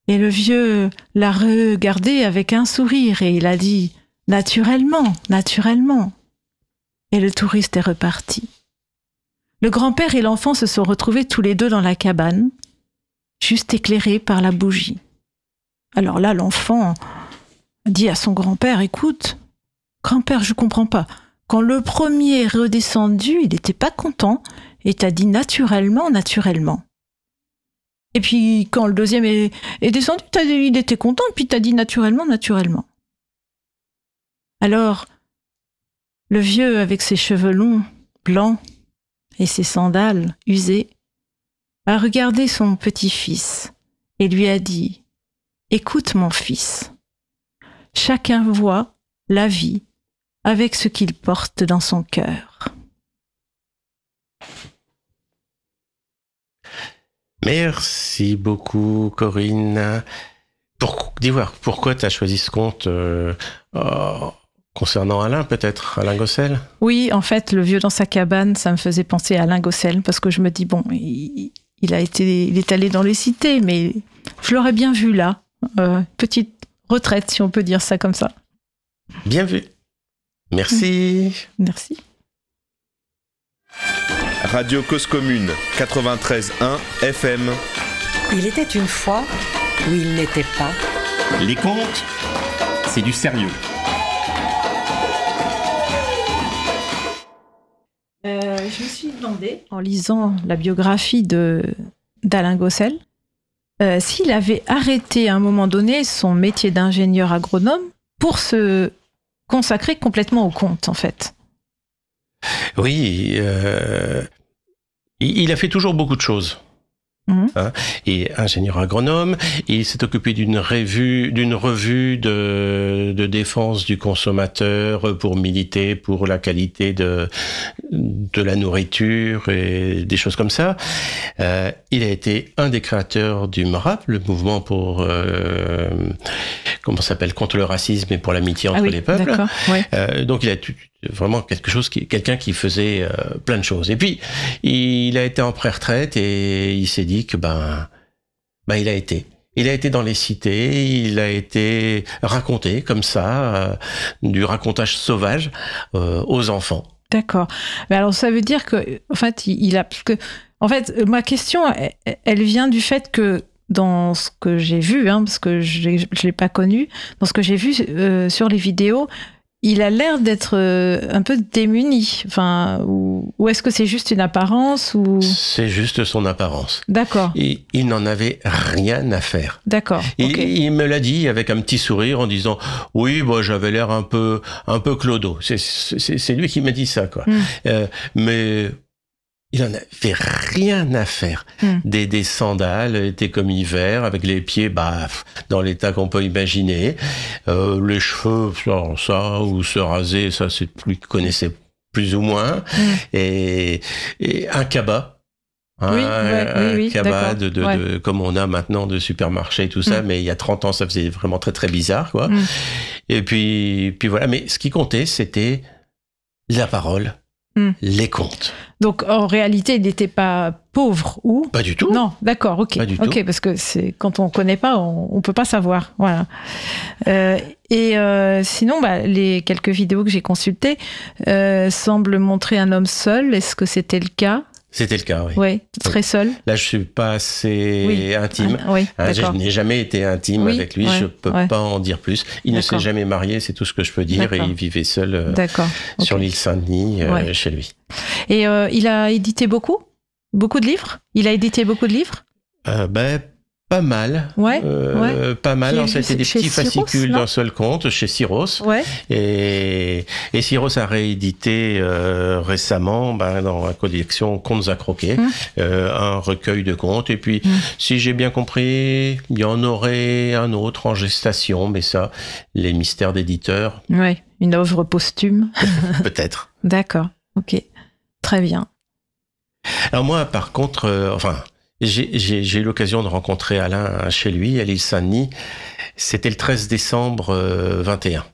Et le vieux l'a regardé avec un sourire et il a dit Naturellement, naturellement. Et le touriste est reparti. Le grand-père et l'enfant se sont retrouvés tous les deux dans la cabane, juste éclairés par la bougie. Alors là, l'enfant dit à son grand-père Écoute, grand-père, je comprends pas. Quand le premier est redescendu, il n'était pas content et t'a dit naturellement, naturellement. Et puis quand le deuxième est, descendu, il était content, puis t'as dit naturellement, naturellement. Alors, le vieux, avec ses cheveux longs, blancs, et ses sandales usées, a regardé son petit-fils et lui a dit Écoute mon fils, chacun voit la vie avec ce qu'il porte dans son cœur. Merci beaucoup, Corinne. Pour, dis-moi, pourquoi tu as choisi ce conte euh, oh, concernant Alain, peut-être Alain Gossel Oui, en fait, le vieux dans sa cabane, ça me faisait penser à Alain Gossel, parce que je me dis, bon, il, a été, il est allé dans les cités, mais je l'aurais bien vu là. Euh, petite retraite, si on peut dire ça comme ça. Bien vu. Merci. Merci. Radio Cause Commune 93.1 FM. Il était une fois où il n'était pas. Les contes, c'est du sérieux. Euh, je me suis demandé, en lisant la biographie de d'Alain Gossel, euh, s'il avait arrêté à un moment donné son métier d'ingénieur agronome pour se consacrer complètement au conte, en fait. Oui, euh, il a fait toujours beaucoup de choses. Mmh. Hein, et ingénieur agronome. Il s'est occupé d'une revue, d'une revue de, de, défense du consommateur pour militer pour la qualité de, de la nourriture et des choses comme ça. Euh, il a été un des créateurs du MRAP, le mouvement pour euh, comment s'appelle contre le racisme et pour l'amitié entre ah oui, les peuples. Ouais. Euh, donc il a vraiment quelque chose qui quelqu'un qui faisait euh, plein de choses et puis il a été en pré-retraite et il s'est dit que ben ben il a été il a été dans les cités, il a été raconté comme ça, euh, du racontage sauvage euh, aux enfants. D'accord. Mais alors ça veut dire que, en fait, il a, parce que, en fait, ma question, elle, vient du fait que dans ce que j'ai vu, hein, parce que je ne l'ai pas connu, dans ce que j'ai vu sur les vidéos, il a l'air d'être euh, un peu démuni. Enfin, ou, ou est-ce que c'est juste une apparence ou? C'est juste son apparence. D'accord. Il n'en avait rien à faire. D'accord. Il me l'a dit avec un petit sourire en disant oui, bon, j'avais l'air un peu un peu clodo. C'est lui qui m'a dit ça quoi. Mm. Euh, mais il en avait rien à faire. Mm. Des, des sandales étaient comme hiver, avec les pieds bah, dans l'état qu'on peut imaginer. Euh, les cheveux, ça, ça, ou se raser, ça c'est plus connaissait plus ou moins. Mm. Et, et un cabas. Hein, Oui, ouais, un oui, oui, cabas de, de, Ouais. de- comme on a maintenant de supermarché et tout ça, Mm. mais il y a 30 ans, ça faisait vraiment très très bizarre, quoi. Et puis, puis voilà. Mais ce qui comptait, c'était la parole, les contes. Donc en réalité, il n'était pas pauvre ou? Pas du tout. Non, d'accord, ok, Pas du ok, tout. parce que c'est quand on connaît pas, on, on peut pas savoir, voilà. Euh, et euh, sinon, bah, les quelques vidéos que j'ai consultées euh, semblent montrer un homme seul. Est-ce que c'était le cas? C'était le cas, oui. Oui, très seul. Là, je suis pas assez Oui. intime. Ah, oui, Hein, je d'accord. n'ai jamais été intime Oui, avec lui, ouais, je peux ouais. pas en dire plus. Il ne s'est jamais marié, c'est tout ce que je peux dire, et il vivait seul euh, sur l'île Saint-Denis, euh, Ouais. chez lui. Et euh, il a édité beaucoup, beaucoup de livres? Il a édité beaucoup de livres? Euh, ben, pas mal. Ouais, Euh, Pas mal. C'était des petits fascicules d'un seul compte chez Syros. Ouais. Et, et Syros a réédité euh, récemment ben, dans la collection Contes à croquer Hum. euh, un recueil de contes. Et puis, Hum. si j'ai bien compris, il y en aurait un autre en gestation, mais ça, les mystères d'éditeurs, Ouais. Une œuvre posthume. peut-être. D'accord. Ok. Très bien. Alors moi, par contre, euh, enfin, j'ai- eu l'occasion de rencontrer Alain chez lui, à l'île Saint-Denis. C'était le 13 décembre euh, 21.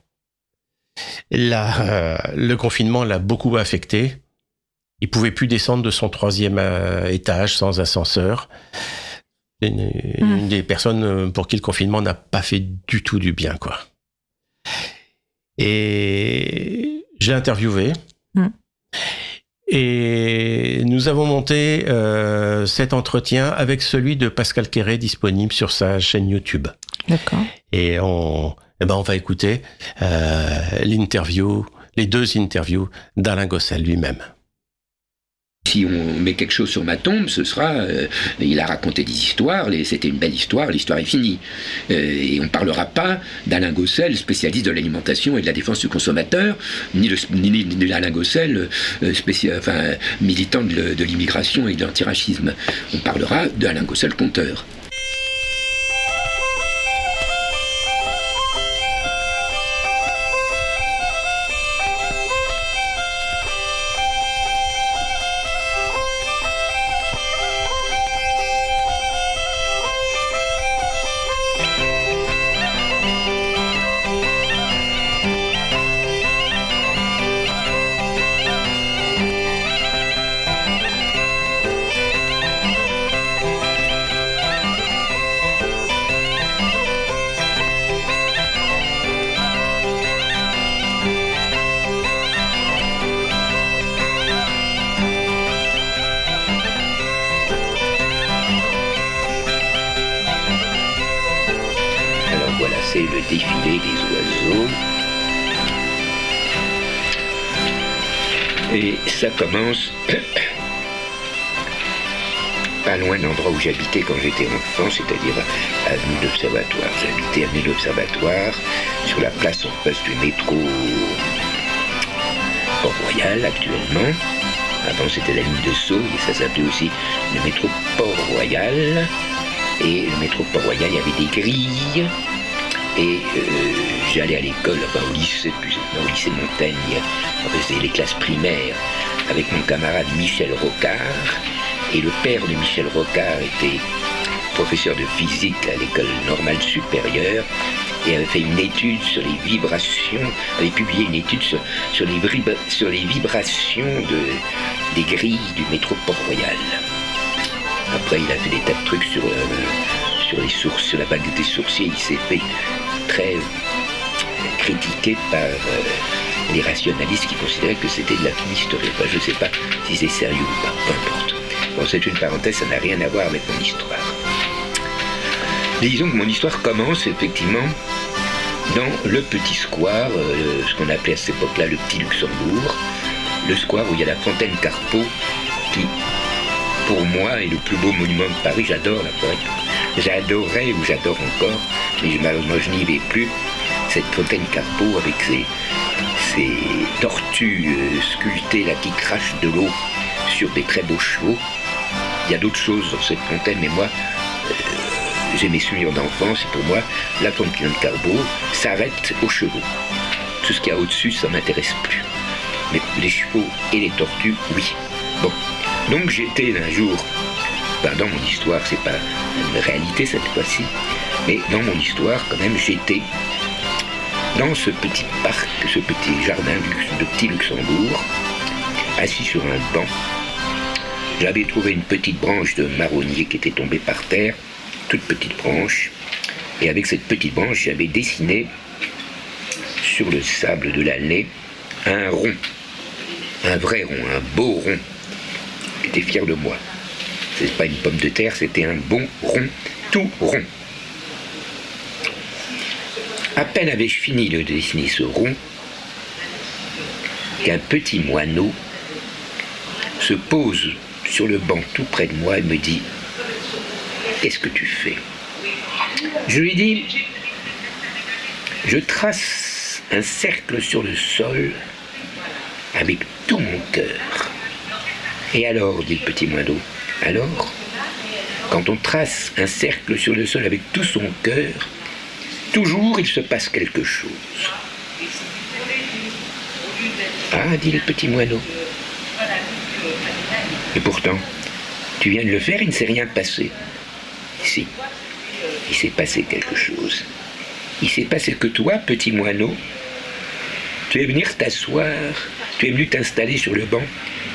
Là, euh, le confinement l'a beaucoup affecté. Il pouvait plus descendre de son troisième euh, étage sans ascenseur. Une, une Mm. des personnes euh, pour qui le confinement n'a pas fait du tout du bien, quoi. Et j'ai interviewé. Mm. Et nous avons monté euh, cet entretien avec celui de Pascal Quéré disponible sur sa chaîne YouTube. D'accord. Et on, eh ben on va écouter euh, l'interview, les deux interviews d'Alain Gossel lui-même. Si on met quelque chose sur ma tombe, ce sera. euh, il a raconté des histoires, c'était une belle histoire, l'histoire est finie. Euh, et on ne parlera pas d'Alain Gossel, spécialiste de l'alimentation et de la défense du consommateur, ni Alain Gossel, euh, militant de, de l'immigration et de l'antiracisme. On parlera d'Alain Gossel, conteur. Le défilé des oiseaux. Et ça commence pas loin de l'endroit où j'habitais quand j'étais enfant, c'est-à-dire avenue d'Observatoire. J'habitais avenue d'Observatoire, sur la place en face du métro Port-Royal actuellement. Avant, c'était la ligne de Sceaux, et ça s'appelait aussi le métro Port-Royal. Et le métro Port-Royal, il y avait des grilles. Et euh, j'allais à l'école, enfin au lycée, au lycée Montaigne, c'était les classes primaires, avec mon camarade Michel Rocard. Et le père de Michel Rocard était professeur de physique à l'école normale supérieure et avait fait une étude sur les vibrations, avait publié une étude sur, les, vibrations de, des grilles du métro Port-Royal. Après, il a fait des tas de trucs sur, euh, les sources, sur la bague des sourciers. Il s'est fait très critiqué par euh, les rationalistes qui considéraient que c'était de la fumisterie. Enfin, je ne sais pas si c'est sérieux ou pas, peu importe. Bon, c'est une parenthèse, ça n'a rien à voir avec mon histoire. Disons que mon histoire commence effectivement dans le petit square, euh, ce qu'on appelait à cette époque-là le petit Luxembourg, le square où il y a la fontaine Carpeau, qui, pour moi, est le plus beau monument de Paris. J'adore la fontaine. J'adorais ou j'adore encore, mais malheureusement je n'y vais plus, cette fontaine Carpeau avec ses, tortues sculptées là qui crachent de l'eau sur des très beaux chevaux. Il y a d'autres choses dans cette fontaine, mais moi, euh, j'ai mes souvenirs d'enfance et pour moi, la fontaine Carpeau s'arrête aux chevaux. Tout ce qu'il y a au-dessus, ça m'intéresse plus. Mais les chevaux et les tortues, oui. Bon. Donc j'étais un jour, dans mon histoire, c'est pas une réalité cette fois-ci, mais dans mon histoire, quand même, j'étais dans ce petit parc, ce petit jardin de petit Luxembourg, assis sur un banc. J'avais trouvé une petite branche de marronnier qui était tombée par terre, toute petite branche, et avec cette petite branche, j'avais dessiné sur le sable de l'allée un rond, un vrai rond, un beau rond. J'étais fier de moi. C'est pas une pomme de terre, c'était un bon rond, tout rond. À peine avais-je fini de dessiner ce rond qu'un petit moineau se pose sur le banc tout près de moi et me dit Qu'est-ce que tu fais? Je lui dis Je trace un cercle sur le sol avec tout mon cœur. Et alors, dit le petit moineau, alors, quand on trace un cercle sur le sol avec tout son cœur, toujours il se passe quelque chose. Ah, dit le petit moineau. Et pourtant, tu viens de le faire, il ne s'est rien passé. Si, il s'est passé quelque chose. Il s'est passé que toi, petit moineau, tu es venu t'asseoir, tu es venu t'installer sur le banc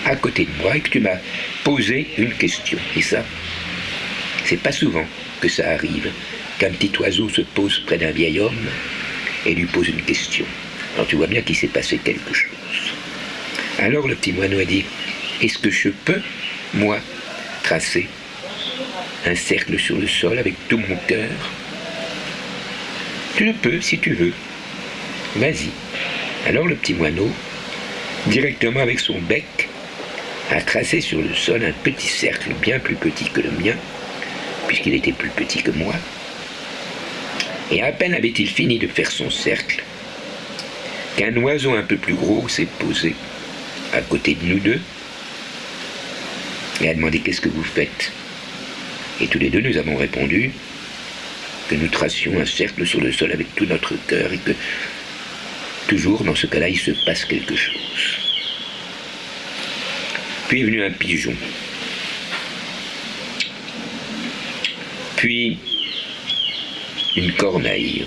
à côté de moi et que tu m'as posé une question. Et ça, c'est pas souvent que ça arrive qu'un petit oiseau se pose près d'un vieil homme et lui pose une question. Alors tu vois bien qu'il s'est passé quelque chose. Alors le petit moineau a dit Est-ce que je peux, moi, tracer un cercle sur le sol avec tout mon cœur? Tu le peux si tu veux. Vas-y. Alors le petit moineau, directement avec son bec, a tracé sur le sol un petit cercle bien plus petit que le mien, puisqu'il était plus petit que moi. Et à peine avait-il fini de faire son cercle, qu'un oiseau un peu plus gros s'est posé à côté de nous deux et a demandé qu'est-ce que vous faites. Et tous les deux nous avons répondu que nous tracions un cercle sur le sol avec tout notre cœur et que toujours dans ce cas-là il se passe quelque chose. Puis est venu un pigeon. Puis une corneille.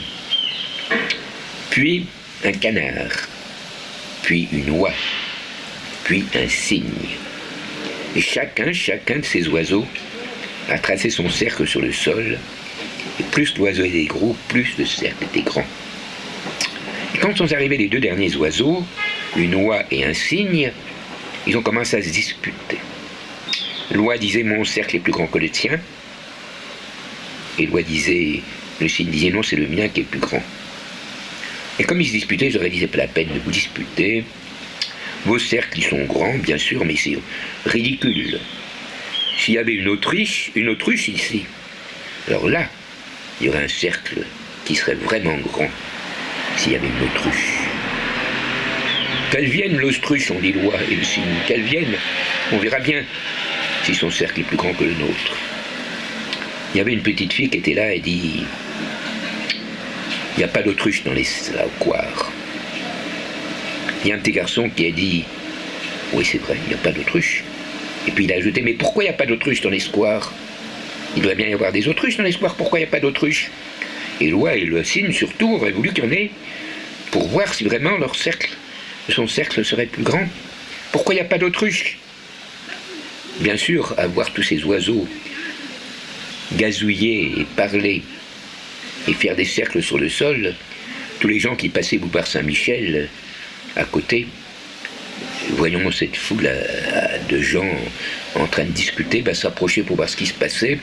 Puis un canard. Puis une oie. Puis un cygne. Et chacun, chacun de ces oiseaux a tracé son cercle sur le sol. Et plus l'oiseau était gros, plus le cercle était grand. Quand sont arrivés les deux derniers oiseaux, une oie et un cygne, ils ont commencé à se disputer. L'oie disait mon cercle est plus grand que le tien. Et l'oie disait, le cygne disait non, c'est le mien qui est plus grand. Et comme ils se disputaient, j'aurais dit c'est pas la peine de vous disputer. Vos cercles, ils sont grands, bien sûr, mais c'est ridicule. S'il y avait une autruche, une autruche ici, alors là, il y aurait un cercle qui serait vraiment grand s'il y avait une autruche. Qu'elle vienne l'austruche, on dit loi, et le cygne, qu'elle vienne, on verra bien si son cercle est plus grand que le nôtre. Il y avait une petite fille qui était là et dit Il n'y a pas d'autruche dans les. Il y a un petit garçon qui a dit Oui, c'est vrai, il n'y a pas d'autruche. Et puis il a ajouté Mais pourquoi il n'y a pas d'autruche dans les squares Il doit bien y avoir des autruches dans les squares, pourquoi il n'y a pas d'autruche? Et loi et le cygne surtout auraient voulu qu'il y en ait pour voir si vraiment leur cercle, son cercle serait plus grand. Pourquoi il n'y a pas d'autruche? Bien sûr, à voir tous ces oiseaux gazouiller et parler et faire des cercles sur le sol, tous les gens qui passaient boulevard Saint-Michel à côté, voyons cette foule de gens en train de discuter, ben, s'approcher pour voir ce qui se passait.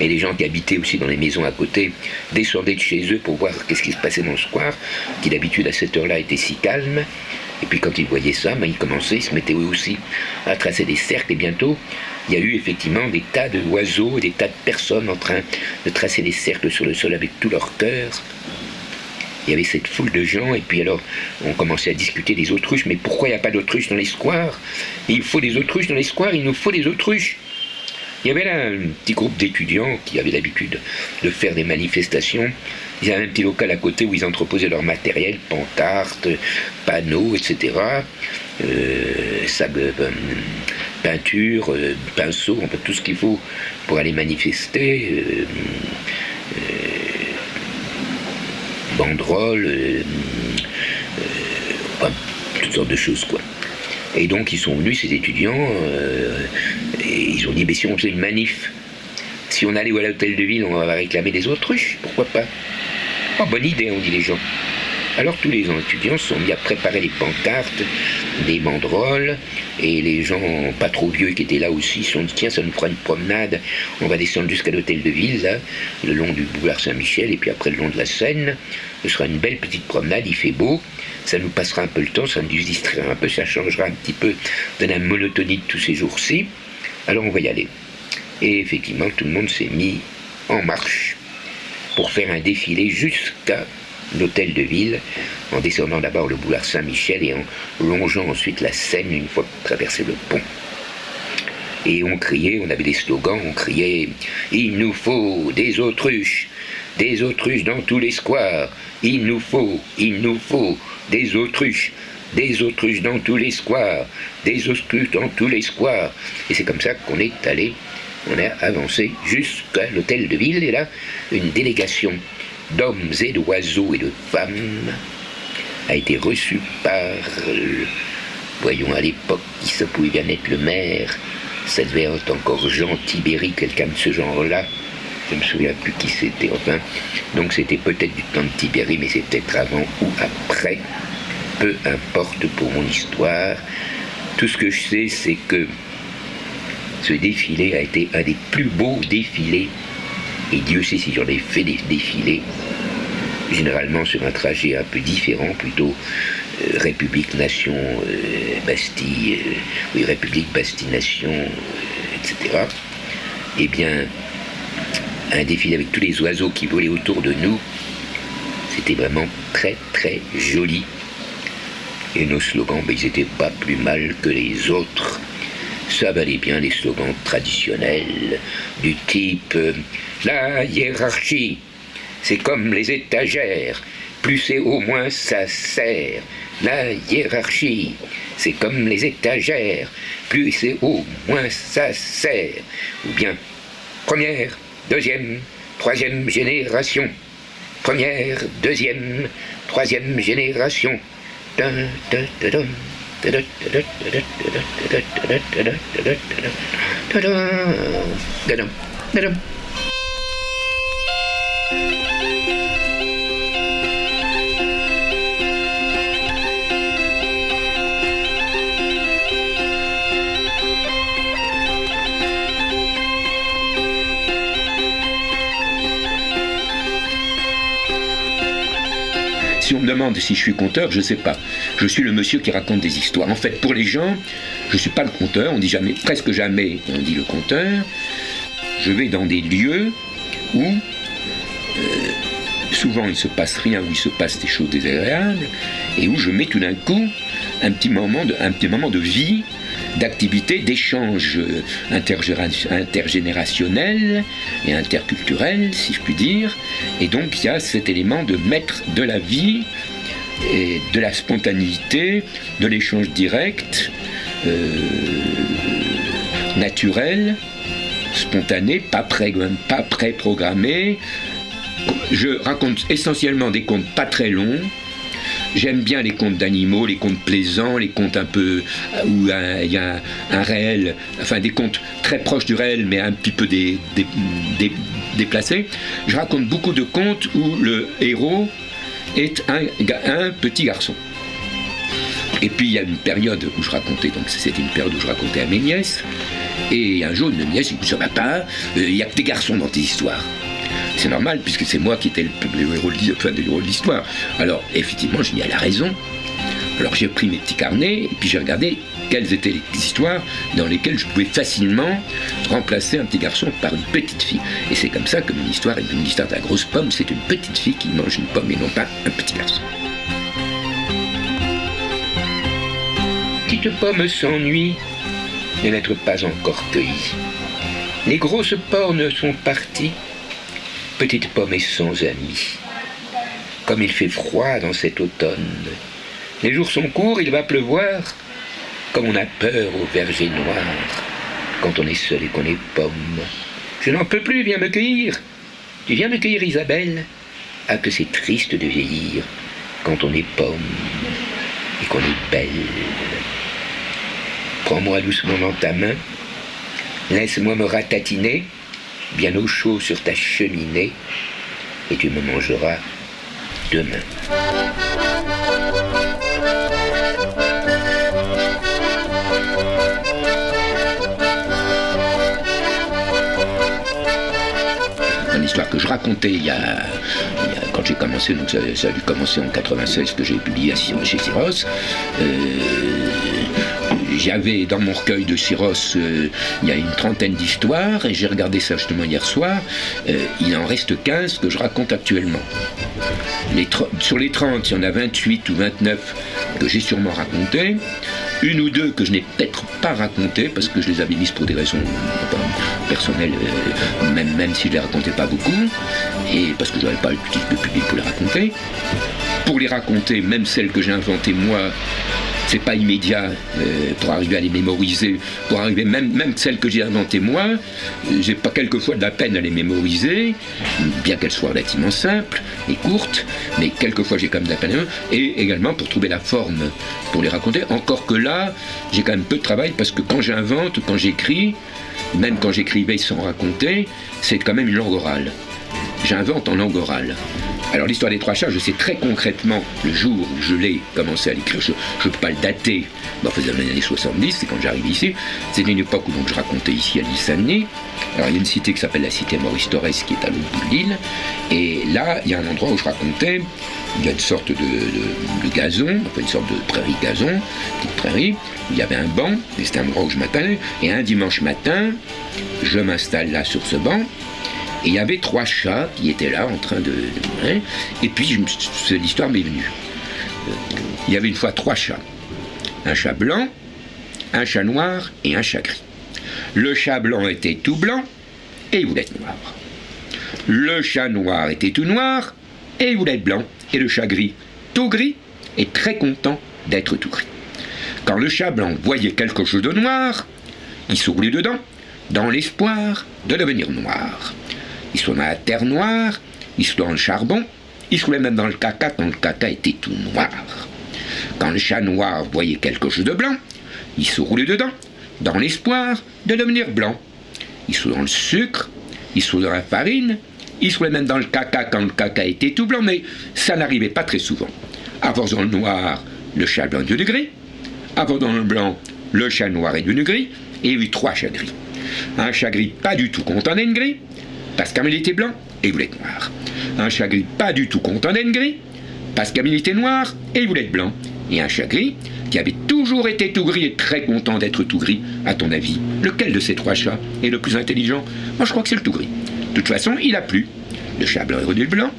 Et les gens qui habitaient aussi dans les maisons à côté descendaient de chez eux pour voir qu'est-ce qui se passait dans le square, qui d'habitude à cette heure-là était si calme. Et puis quand ils voyaient ça, ben, ils commençaient, ils se mettaient eux aussi à tracer des cercles. Et bientôt, il y a eu effectivement des tas d'oiseaux, des tas de personnes en train de tracer des cercles sur le sol avec tout leur cœur. Il y avait cette foule de gens, et puis alors on commençait à discuter des autruches, mais pourquoi il n'y a pas d'autruches dans les squares Il faut des autruches dans les squares, il nous faut des autruches. Il y avait là un petit groupe d'étudiants qui avaient l'habitude de faire des manifestations. Ils avaient un petit local à côté où ils entreposaient leur matériel, pancartes, panneaux, etc. Euh, euh, peinture, euh, pinceau, en fait tout ce qu'il faut pour aller manifester. Euh, banderoles, toutes sortes de choses quoi. Et donc ils sont venus, ces étudiants, et ils ont dit, mais si on faisait une manif, si on allait à l'hôtel de ville, on va réclamer des autruches, pourquoi pas? Oh, bonne idée, on dit les gens. Alors tous les étudiants se sont mis à préparer les pancartes, des banderoles, et les gens pas trop vieux qui étaient là aussi sont dit tiens ça nous fera une promenade, on va descendre jusqu'à l'hôtel de ville, le long du boulevard Saint-Michel, et puis après le long de la Seine. Ce sera une belle petite promenade, il fait beau, ça nous passera un peu le temps, ça nous distraira un peu, ça changera un petit peu de la monotonie de tous ces jours-ci. Alors on va y aller. Et effectivement, tout le monde s'est mis en marche pour faire un défilé jusqu'à l'hôtel de ville, en descendant d'abord le boulevard Saint-Michel et en longeant ensuite la Seine une fois traversé le pont. Et on criait, on avait des slogans, on criait Il nous faut des autruches, des autruches dans tous les squares, il nous faut, il nous faut des autruches, des autruches dans tous les squares, des autruches dans tous les squares. Et c'est comme ça qu'on est allé, on a avancé jusqu'à l'hôtel de ville, et là, une délégation d'hommes et d'oiseaux et de femmes a été reçue par, voyons à l'époque, qui ça pouvait bien être le maire, ça devait être encore Jean Tibéry, quelqu'un de ce genre-là, je ne me souviens plus qui c'était, enfin, donc c'était peut-être du temps de Tibéry, mais peut-être avant ou après, peu importe pour mon histoire, tout ce que je sais, c'est que ce défilé a été un des plus beaux défilés et Dieu sait si j'en ai fait des défilés, généralement sur un trajet un peu différent, plutôt euh, République, Nation, euh, Bastille, euh, oui, République, Bastille, Nation, etc. Eh bien, un défilé avec tous les oiseaux qui volaient autour de nous, c'était vraiment très très joli. Et nos slogans, ben, ils n'étaient pas plus mal que les autres ça valait bien les slogans traditionnels du type euh, La hiérarchie, c'est comme les étagères, plus c'est haut, moins ça sert. La hiérarchie, c'est comme les étagères, plus c'est haut, moins ça sert. Ou bien première, deuxième, troisième génération. Première, deuxième, troisième génération. Dun, dun, dun, Ganun. Ganun. Si on me demande si je suis conteur, je ne sais pas. Je suis le monsieur qui raconte des histoires. En fait, pour les gens, je ne suis pas le conteur. On dit jamais, presque jamais, on dit le conteur. Je vais dans des lieux où euh, souvent il se passe rien, où il se passe des choses désagréables, et où je mets tout d'un coup un petit moment de vie, d'activité, d'échange intergénérationnel et interculturel, si je puis dire. Et donc il y a cet élément de mettre de la vie et de la spontanéité, de l'échange direct, euh, naturel, spontané, pas, pré pas préprogrammé. Je raconte essentiellement des contes pas très longs. J'aime bien les contes d'animaux, les contes plaisants, les contes un peu où il y a un, réel, enfin des contes très proches du réel mais un petit peu déplacés. Je raconte beaucoup de contes où le héros est un, petit garçon. Et puis il y a une période où je racontais, donc c'était une période où je racontais à mes nièces, et un jour une nièce dit Papa, euh, il n'y a que des garçons dans tes histoires. C'est normal, puisque c'est moi qui étais le, héros de l'histoire. Alors, effectivement, je dis Elle a raison. Alors j'ai pris mes petits carnets, et puis j'ai regardé quelles étaient les histoires dans lesquelles je pouvais facilement remplacer un petit garçon par une petite fille. Et c'est comme ça que mon histoire est une histoire de la grosse pomme, c'est une petite fille qui mange une pomme et non pas un petit garçon. Petite pomme s'ennuie de n'être pas encore cueillie. Les grosses pornes sont parties, petite pomme est sans amis. Comme il fait froid dans cet automne, les jours sont courts, il va pleuvoir, comme on a peur au verger noir, quand on est seul et qu'on est pomme. Je n'en peux plus, viens me cueillir. Tu viens me cueillir, Isabelle Ah, que c'est triste de vieillir quand on est pomme et qu'on est belle. Prends-moi doucement dans ta main, laisse-moi me ratatiner, bien au chaud sur ta cheminée, et tu me mangeras demain. l'histoire que je racontais il y a, quand j'ai commencé, donc ça, a dû commencer en 96 que j'ai publié chez Syros. Euh, j'avais dans mon recueil de Syros, euh, il y a une trentaine d'histoires, et j'ai regardé ça justement hier soir. Euh, il en reste 15 que je raconte actuellement. sur les 30, il y en a 28 ou 29 que j'ai sûrement raconté. Une ou deux que je n'ai peut-être pas racontées parce que je les avais mises pour des raisons personnelles, euh, même, même si je les racontais pas beaucoup, et parce que je n'avais pas le public pour les raconter. Pour les raconter, même celles que j'ai inventées moi, c'est pas immédiat euh, pour arriver à les mémoriser, pour arriver même, même celles que j'ai inventées moi, euh, j'ai pas quelquefois de la peine à les mémoriser, bien qu'elles soient relativement simples et courtes, mais quelquefois j'ai quand même de la peine, et également pour trouver la forme pour les raconter, encore que là, j'ai quand même peu de travail parce que quand j'invente, quand j'écris, même quand j'écrivais sans raconter, c'est quand même une langue orale. J'invente en langue orale. Alors l'histoire des trois chats, je sais très concrètement le jour où je l'ai commencé à l'écrire, je ne peux pas le dater, dans les années 70, c'est quand j'arrive ici, c'est une époque où donc, je racontais ici à Lissani. Alors il y a une cité qui s'appelle la cité Maurice Torres qui est à l'autre bout de l'île, et là il y a un endroit où je racontais, il y a une sorte de, gazon, une sorte de prairie gazon, petite prairie, il y avait un banc, et c'était un endroit où je m'attendais, et un dimanche matin, je m'installe là sur ce banc, et il y avait trois chats qui étaient là en train de. et puis l'histoire m'est venue. Il y avait une fois trois chats. Un chat blanc, un chat noir et un chat gris. Le chat blanc était tout blanc et il voulait être noir. Le chat noir était tout noir et il voulait être blanc. Et le chat gris, tout gris, et très content d'être tout gris. Quand le chat blanc voyait quelque chose de noir, il souriait dedans, dans l'espoir de devenir noir. Il soit dans la terre noire, il soit dans le charbon, il soit même dans le caca quand le caca était tout noir. Quand le chat noir voyait quelque chose de blanc, il se roulait dedans, dans l'espoir de devenir blanc. Il soit dans le sucre, il soit dans la farine, il soit même dans le caca quand le caca était tout blanc, mais ça n'arrivait pas très souvent. Avant dans le noir, le chat blanc devenu gris. Avant dans le blanc, le chat noir est devenu gris. Et il y a eu trois chats gris. Un chat gris pas du tout content d'être gris, parce était blanc et il voulait noir. Un chat gris pas du tout content d'être gris, parce était noir et il voulait blanc. Et un chat gris qui avait toujours été tout gris et très content d'être tout gris, à ton avis, lequel de ces trois chats est le plus intelligent? Moi je crois que c'est le tout gris. De toute façon, il a plu. Le chat blanc est redevenu blanc,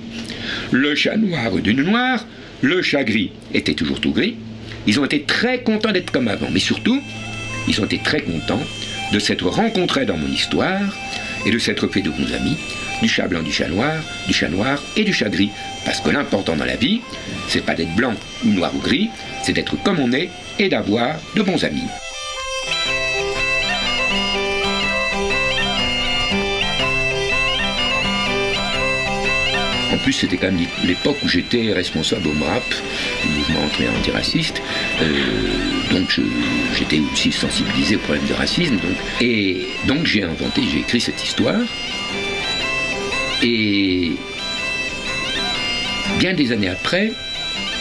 le chat noir est redevenu noir, le chat gris était toujours tout gris, Ils ont été très contents d'être comme avant, mais surtout, ils ont été très contents de s'être rencontrés dans mon histoire et de s'être fait de bons amis, du chat blanc, du chat noir, du chat noir et du chat gris. Parce que l'important dans la vie, c'est pas d'être blanc ou noir ou gris, c'est d'être comme on est et d'avoir de bons amis. En plus, c'était quand même l'époque où j'étais responsable au MRAP, le mouvement anti-raciste. Euh, donc, j'étais aussi sensibilisé au problème de racisme. Donc, et donc, j'ai inventé, j'ai écrit cette histoire. Et bien des années après,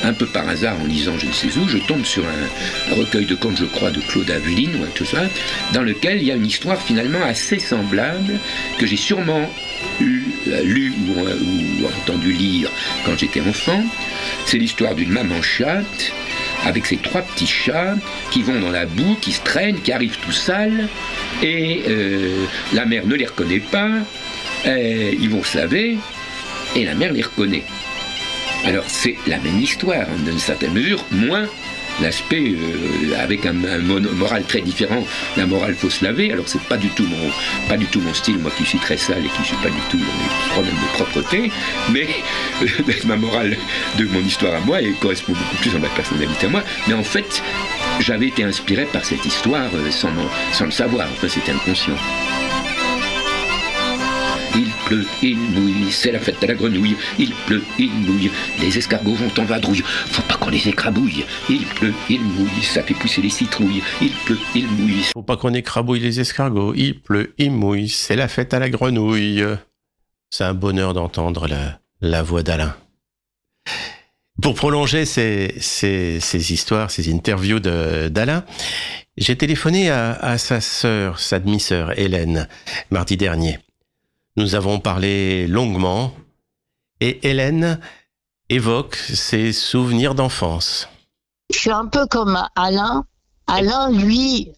un peu par hasard en lisant je ne sais où, je tombe sur un, recueil de contes, je crois, de Claude Aveline ou tout ça, dans lequel il y a une histoire finalement assez semblable que j'ai sûrement euh, lu ou, entendu lire quand j'étais enfant. C'est l'histoire d'une maman chatte avec ses trois petits chats qui vont dans la boue, qui se traînent, qui arrivent tout sales, et euh, la mère ne les reconnaît pas, ils vont se laver, et la mère les reconnaît. Alors c'est la même histoire, hein, dans une certaine mesure, moins l'aspect euh, avec un, moral très différent. La morale faut se laver. Alors c'est pas du tout mon pas du tout mon style, moi qui suis très sale et qui suis pas du tout dans problème de propreté, mais ma morale de mon histoire à moi correspond beaucoup plus à ma personnalité à moi. Mais en fait, j'avais été inspiré par cette histoire euh, sans, sans le savoir. Enfin, c'était inconscient. Il pleut, il mouille, c'est la fête à la grenouille. Il pleut, il mouille, les escargots vont en vadrouille. Faut pas qu'on les écrabouille. Il pleut, il mouille, ça fait pousser les citrouilles. Il pleut, il mouille. Faut pas qu'on écrabouille les escargots. Il pleut, il mouille, c'est la fête à la grenouille. C'est un bonheur d'entendre la, voix d'Alain. Pour prolonger ces, histoires, ces interviews d'Alain, j'ai téléphoné à, à, sa sœur, sa demi-sœur Hélène, mardi dernier. Nous avons parlé longuement et Hélène évoque ses souvenirs d'enfance. Je suis un peu comme Alain. Alain, lui,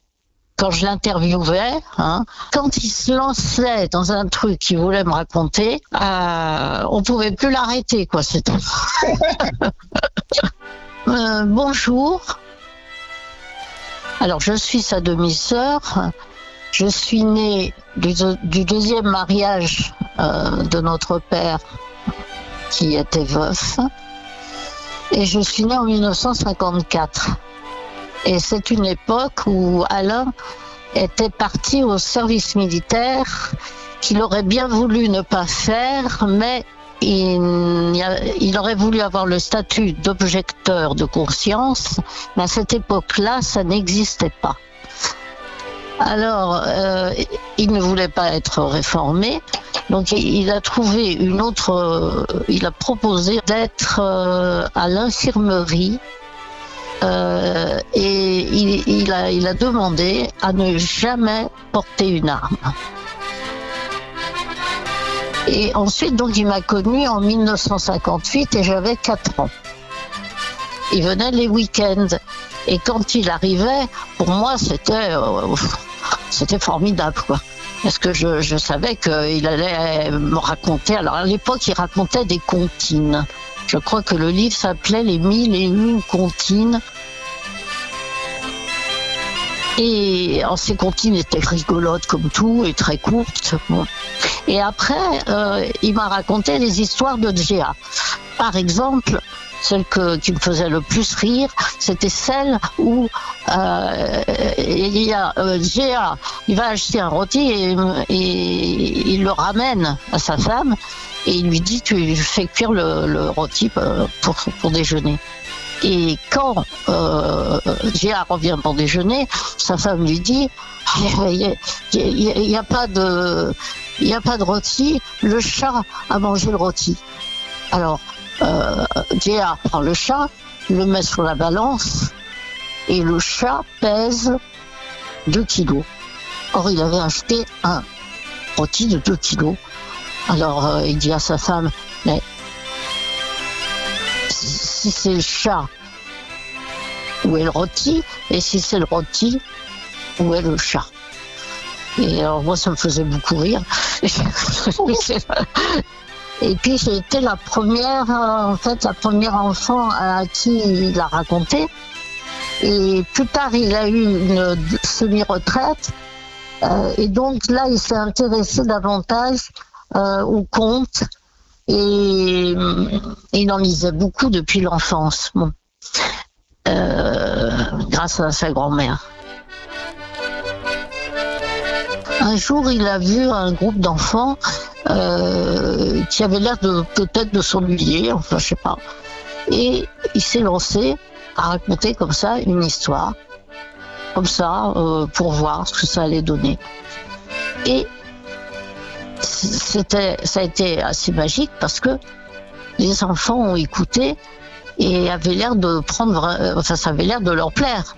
quand je l'interviewais, hein, quand il se lançait dans un truc qu'il voulait me raconter, euh, on pouvait plus l'arrêter, quoi. Euh, bonjour. Alors, je suis sa demi-sœur. Je suis née du, deuxième mariage euh, de notre père qui était veuf. Et je suis née en 1954. Et c'est une époque où Alain était parti au service militaire qu'il aurait bien voulu ne pas faire, mais il, il, aurait voulu avoir le statut d'objecteur de conscience, mais à cette époque-là, ça n'existait pas. Alors, euh, il ne voulait pas être réformé, donc il a trouvé une autre. Euh, il a proposé d'être euh, à l'infirmerie. et il, a, il a demandé à ne jamais porter une arme. Et ensuite, donc, il m'a connu en 1958 et j'avais 4 ans. Il venait les week-ends. Et quand il arrivait, pour moi, c'était c'était formidable, quoi. Parce que je, savais qu'il allait me raconter. Alors à l'époque, il racontait des comptines. Je crois que le livre s'appelait Les mille et une comptines. Et en ces comptines étaient rigolotes comme tout et très courtes. Et après, euh, il m'a raconté des histoires de Djéa. Par exemple, celle qui me faisait le plus rire, c'était celle où euh, il y a euh, il va acheter un rôti et, il le ramène à sa femme et il lui dit tu fais cuire le, rôti euh, pour, pour déjeuner. Et quand euh, revient pour déjeuner, sa femme lui dit il n'y a, pas de a pas de rôti, le chat a mangé le rôti. Alors euh, prend le chat, le met sur la balance, et le chat pèse 2 kilos. Or, il avait acheté un rôti de 2 kilos. Alors, euh, il dit à sa femme, mais si c'est le chat, où est le rôti? Et si c'est le rôti, où est le chat? Et alors, moi, ça me faisait beaucoup rire. Et puis j'ai été la première, en fait, la première enfant à qui il a raconté. Et plus tard, il a eu une semi-retraite. Euh, et donc là, il s'est intéressé davantage euh, aux contes. Et, il en lisait beaucoup depuis l'enfance. Bon. grâce à sa grand-mère. Un jour, il a vu un groupe d'enfants euh, qui avait l'air de peut-être de s'ennuyer, enfin je sais pas. Et il s'est lancé à raconter comme ça une histoire, comme ça, euh, pour voir ce que ça allait donner. Et ça a été assez magique parce que les enfants ont écouté et avaient l'air de prendre, enfin ça avait l'air de leur plaire.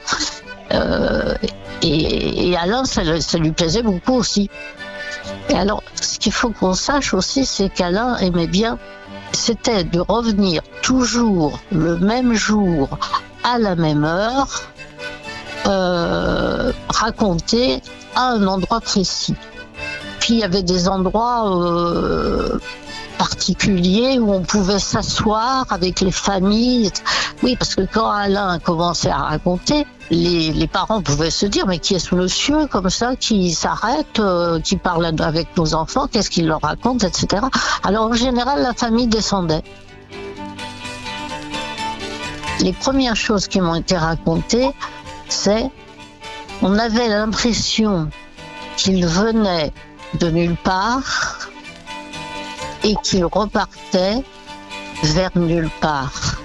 Euh, et, Alain, ça, lui plaisait beaucoup aussi. Et alors, ce qu'il faut qu'on sache aussi, c'est qu'Alain aimait bien, c'était de revenir toujours le même jour, à la même heure, euh, raconter à un endroit précis. Puis il y avait des endroits euh, particulier où on pouvait s'asseoir avec les familles. Oui, parce que quand Alain commençait à raconter, les, parents pouvaient se dire mais qui est ce monsieur comme ça qui s'arrête, euh, qui parle avec nos enfants, qu'est-ce qu'il leur raconte, etc. Alors en général, la famille descendait. Les premières choses qui m'ont été racontées, c'est on avait l'impression qu'il venait de nulle part et qu'il repartait vers nulle part.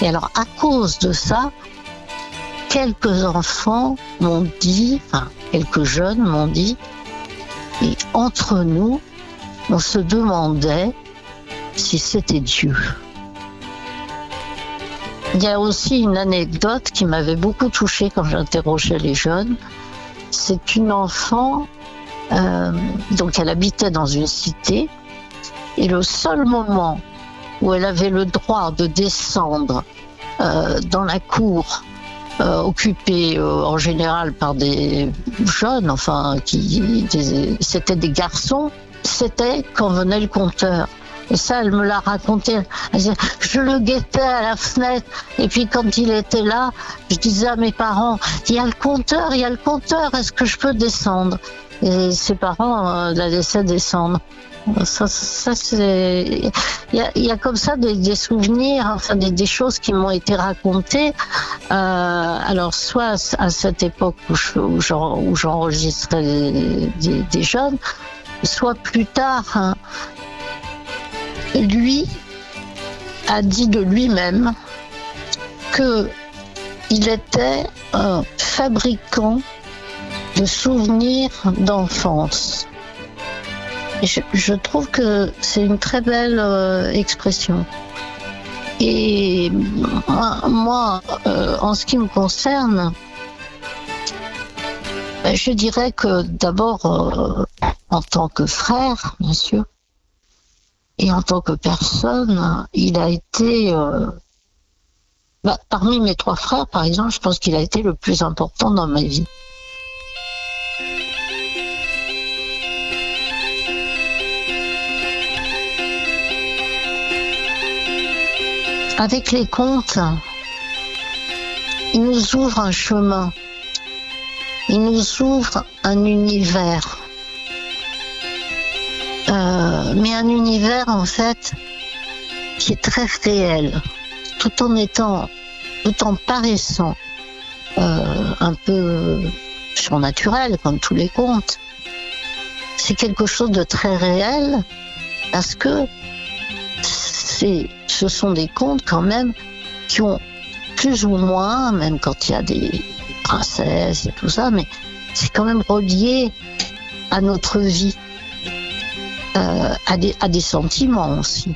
Et alors, à cause de ça, quelques enfants m'ont dit, enfin, quelques jeunes m'ont dit, et entre nous, on se demandait si c'était Dieu. Il y a aussi une anecdote qui m'avait beaucoup touchée quand j'interrogeais les jeunes. C'est une enfant, euh, donc elle habitait dans une cité, et le seul moment où elle avait le droit de descendre euh, dans la cour, euh, occupée euh, en général par des jeunes, enfin, qui c'était des garçons, c'était quand venait le compteur. Et ça, elle me l'a raconté. je le guettais à la fenêtre. Et puis quand il était là, je disais à mes parents, il y a le compteur, il y a le compteur, est-ce que je peux descendre? Et ses parents la laissaient descendre. Il y, a, comme ça des, souvenirs, enfin des, choses qui m'ont été racontées. Euh, alors, soit à cette époque où, j'enregistrais des, jeunes, soit plus tard. Hein. Lui a dit de lui-même que il était un fabricant de souvenirs d'enfance. Je, trouve que c'est une très belle euh, expression. Et moi, euh, en ce qui me concerne, ben, je dirais que d'abord, euh, en tant que frère, bien sûr, et en tant que personne, il a été, bah, parmi mes trois frères, par exemple, je pense qu'il a été le plus important dans ma vie. Avec les contes, il nous ouvre un chemin, il nous ouvre un univers. Euh, mais un univers en fait qui est très réel, tout en étant, tout en paraissant euh, un peu surnaturel comme tous les contes. C'est quelque chose de très réel parce que c'est ce sont des contes quand même qui ont plus ou moins, même quand il y a des princesses et tout ça, mais c'est quand même relié à notre vie, euh, à, des, sentiments aussi.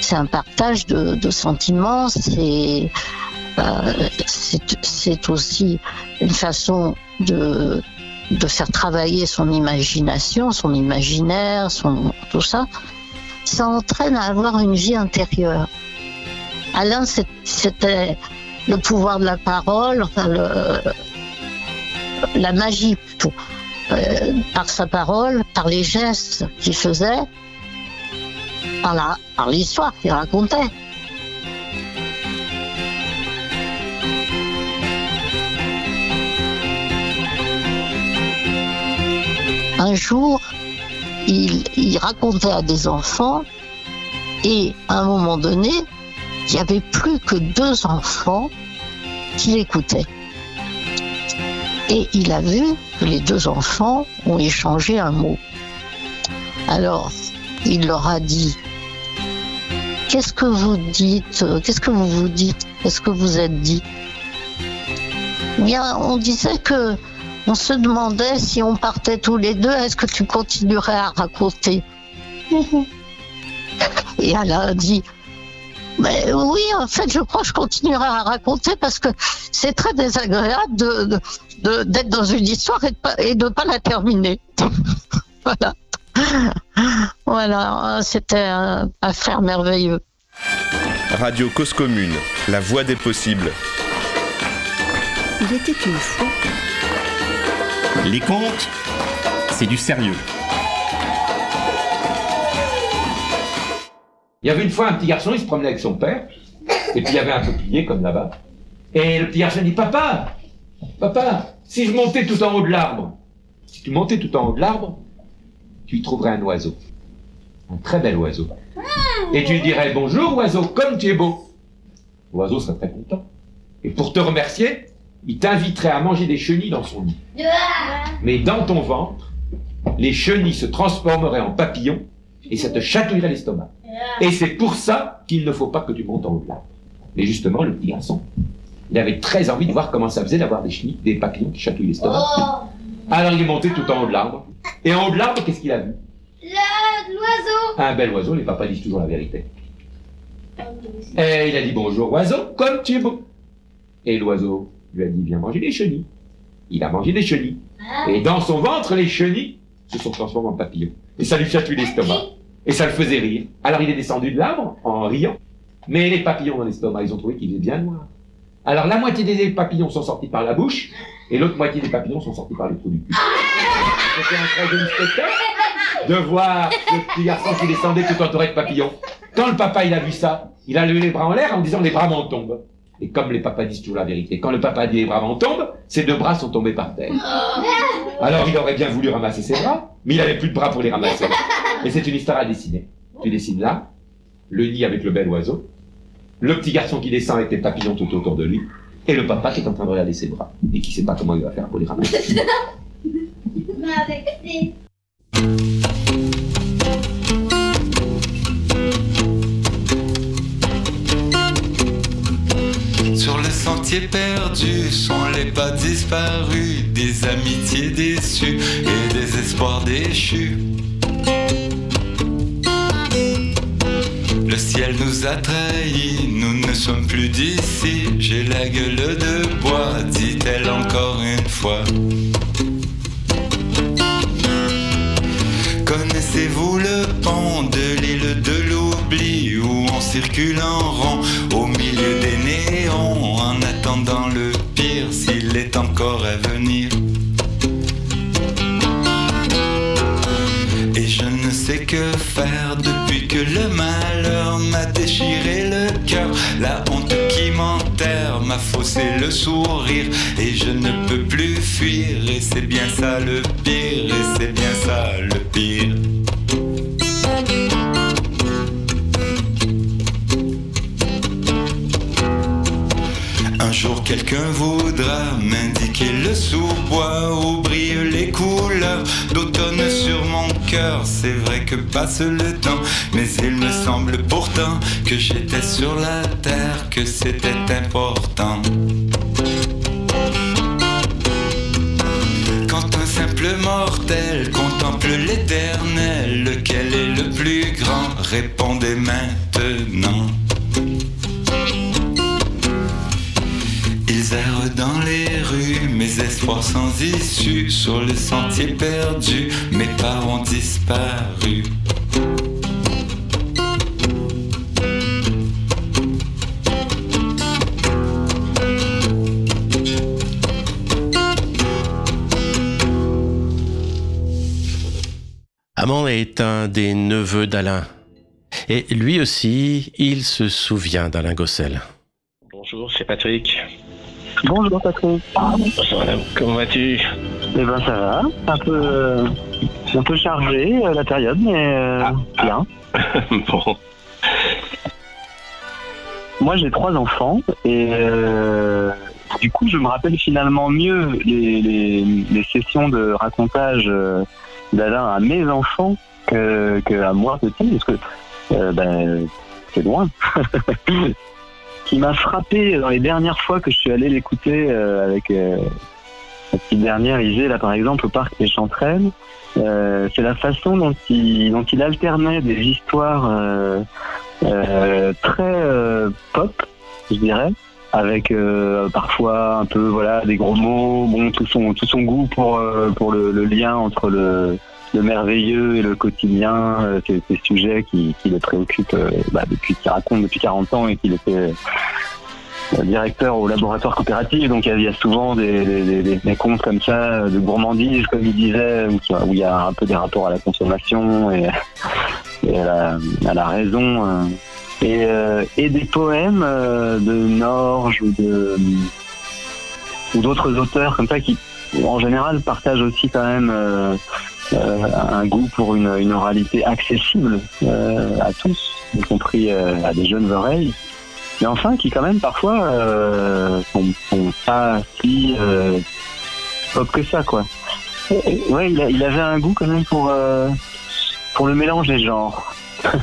C'est un partage de, sentiments, c'est euh, c'est aussi une façon de, de faire travailler son imagination, son imaginaire, son, tout ça ça entraîne à avoir une vie intérieure. Alain, c'était le pouvoir de la parole, la magie euh, par sa parole, par les gestes qu'il faisait, par l'histoire qu'il racontait. Un jour, il, racontait à des enfants et à un moment donné, il n'y avait plus que deux enfants qui l'écoutaient. Et il a vu que les deux enfants ont échangé un mot. Alors, il leur a dit, qu'est-ce que vous dites Qu'est-ce que vous vous dites Qu'est-ce que vous êtes dit? Eh Bien, on disait que on se demandait si on partait tous les deux, est-ce que tu continuerais à raconter Et elle a dit, mais oui, en fait, je crois que je continuerai à raconter parce que c'est très désagréable de, de- de- d'être dans une histoire et de pas, et de pas la terminer. voilà. Voilà, c'était un affaire merveilleux. Radio Cause Commune, la voix des possibles. Il était une fois. Les contes, c'est du sérieux. Il y avait une fois un petit garçon, il se promenait avec son père, et puis il y avait un peuplier comme là-bas. Et le petit garçon dit Papa, papa, si je montais tout en haut de l'arbre, si tu montais tout en haut de l'arbre, tu y trouverais un oiseau. Un très bel oiseau. Et tu lui dirais Bonjour oiseau, comme tu es beau. L'oiseau serait très content. Et pour te remercier, il t'inviterait à manger des chenilles dans son nid. Mais dans ton ventre, les chenilles se transformeraient en papillons et ça te chatouillerait l'estomac. Et c'est pour ça qu'il ne faut pas que tu montes en haut de l'arbre. Mais justement, le petit garçon, il avait très envie de voir comment ça faisait d'avoir des chenilles, des papillons qui chatouillent l'estomac. Alors il est monté tout en haut de l'arbre. Et en haut de l'arbre, qu'est-ce qu'il a vu? L'oiseau Un bel oiseau, les papas disent toujours la vérité. Et il a dit bonjour oiseau, comme tu es beau. Et l'oiseau lui a dit viens manger des chenilles. Il a mangé des chenilles. Et dans son ventre, les chenilles se sont transformées en papillons. Et ça lui chatouille l'estomac. Et ça le faisait rire. Alors il est descendu de l'arbre en riant. Mais les papillons dans l'estomac, ils ont trouvé qu'il est bien noir. Alors la moitié des papillons sont sortis par la bouche, et l'autre moitié des papillons sont sortis par les trous du cul. C'était un très joli spectacle de voir le petit garçon qui descendait tout entouré de papillons. Quand le papa il a vu ça, il a levé les bras en l'air en disant les bras m'en tombent. Et comme les papas disent toujours la vérité, quand le papa dit les bras m'en tombent, ses deux bras sont tombés par terre. Alors il aurait bien voulu ramasser ses bras, mais il n'avait plus de bras pour les ramasser. Et c'est une histoire à dessiner. Tu dessines là, le nid avec le bel oiseau, le petit garçon qui descend avec les papillons tout autour de lui, et le papa qui est en train de regarder ses bras, et qui sait pas comment il va faire pour les ramasser. Mais avec des... Sur le sentier perdu sont les pas disparus, des amitiés déçues et des espoirs déchus. Le ciel nous a trahis, nous ne sommes plus d'ici. J'ai la gueule de bois, dit-elle encore une fois. Connaissez-vous le pont de l'île de l'oubli où on circule en rond attendant le pire s'il est encore à venir Et je ne sais que faire depuis que le malheur m'a déchiré le cœur. La honte qui m'enterre m'a faussé le sourire. Et je ne peux plus fuir. Et c'est bien ça le pire. Et c'est bien ça le pire. Jour quelqu'un voudra m'indiquer le sous-bois où brillent les couleurs d'automne sur mon cœur. C'est vrai que passe le temps, mais il me semble pourtant que j'étais sur la terre, que c'était important. Simple mortel contemple l'éternel, lequel est le plus grand? Répondez maintenant. Mes espoirs sans issue, sur le sentier perdu, mes parents disparus. Amand est un des neveux d'Alain. Et lui aussi, il se souvient d'Alain Gossel. Bonjour, c'est Patrick. Bonjour Patrick. Bonjour madame, comment vas-tu? Eh ben ça va, un peu, euh, un peu chargé euh, la période, mais euh, bien. Bon. Moi j'ai trois enfants et du coup je me rappelle finalement mieux les, les, les sessions de racontage d'Alain à mes enfants que, que à moi petit, parce que ben, c'est loin. Qui m'a frappé dans les dernières fois que je suis allé l'écouter euh, avec euh, la petite dernière Isée, là par exemple, au parc des Chanterelles, euh, c'est la façon dont il, dont il alternait des histoires euh, très pop, je dirais, avec parfois un peu voilà des gros mots, bon tout son tout son goût pour pour le lien entre le, le merveilleux et le quotidien, euh, ces, sujets qui, qui le préoccupent euh, bah, depuis qu'il raconte depuis 40 ans et qu'il était euh, directeur au laboratoire coopératif, donc il y a- souvent des, des, contes comme ça, de gourmandise, comme il disait, où, qui- il y a un peu des rapports à la consommation et, à, la, raison. euh. Et, euh, des poèmes euh, de Norge ou d'autres auteurs comme ça qui, en général, partagent aussi quand même euh, euh, un goût pour une, oralité accessible euh, à tous, y compris euh, à des jeunes oreilles mais enfin qui quand même parfois euh, sont, pas si euh, pop que ça quoi. Ouais, il, avait un goût quand même pour euh, pour le mélange des genres.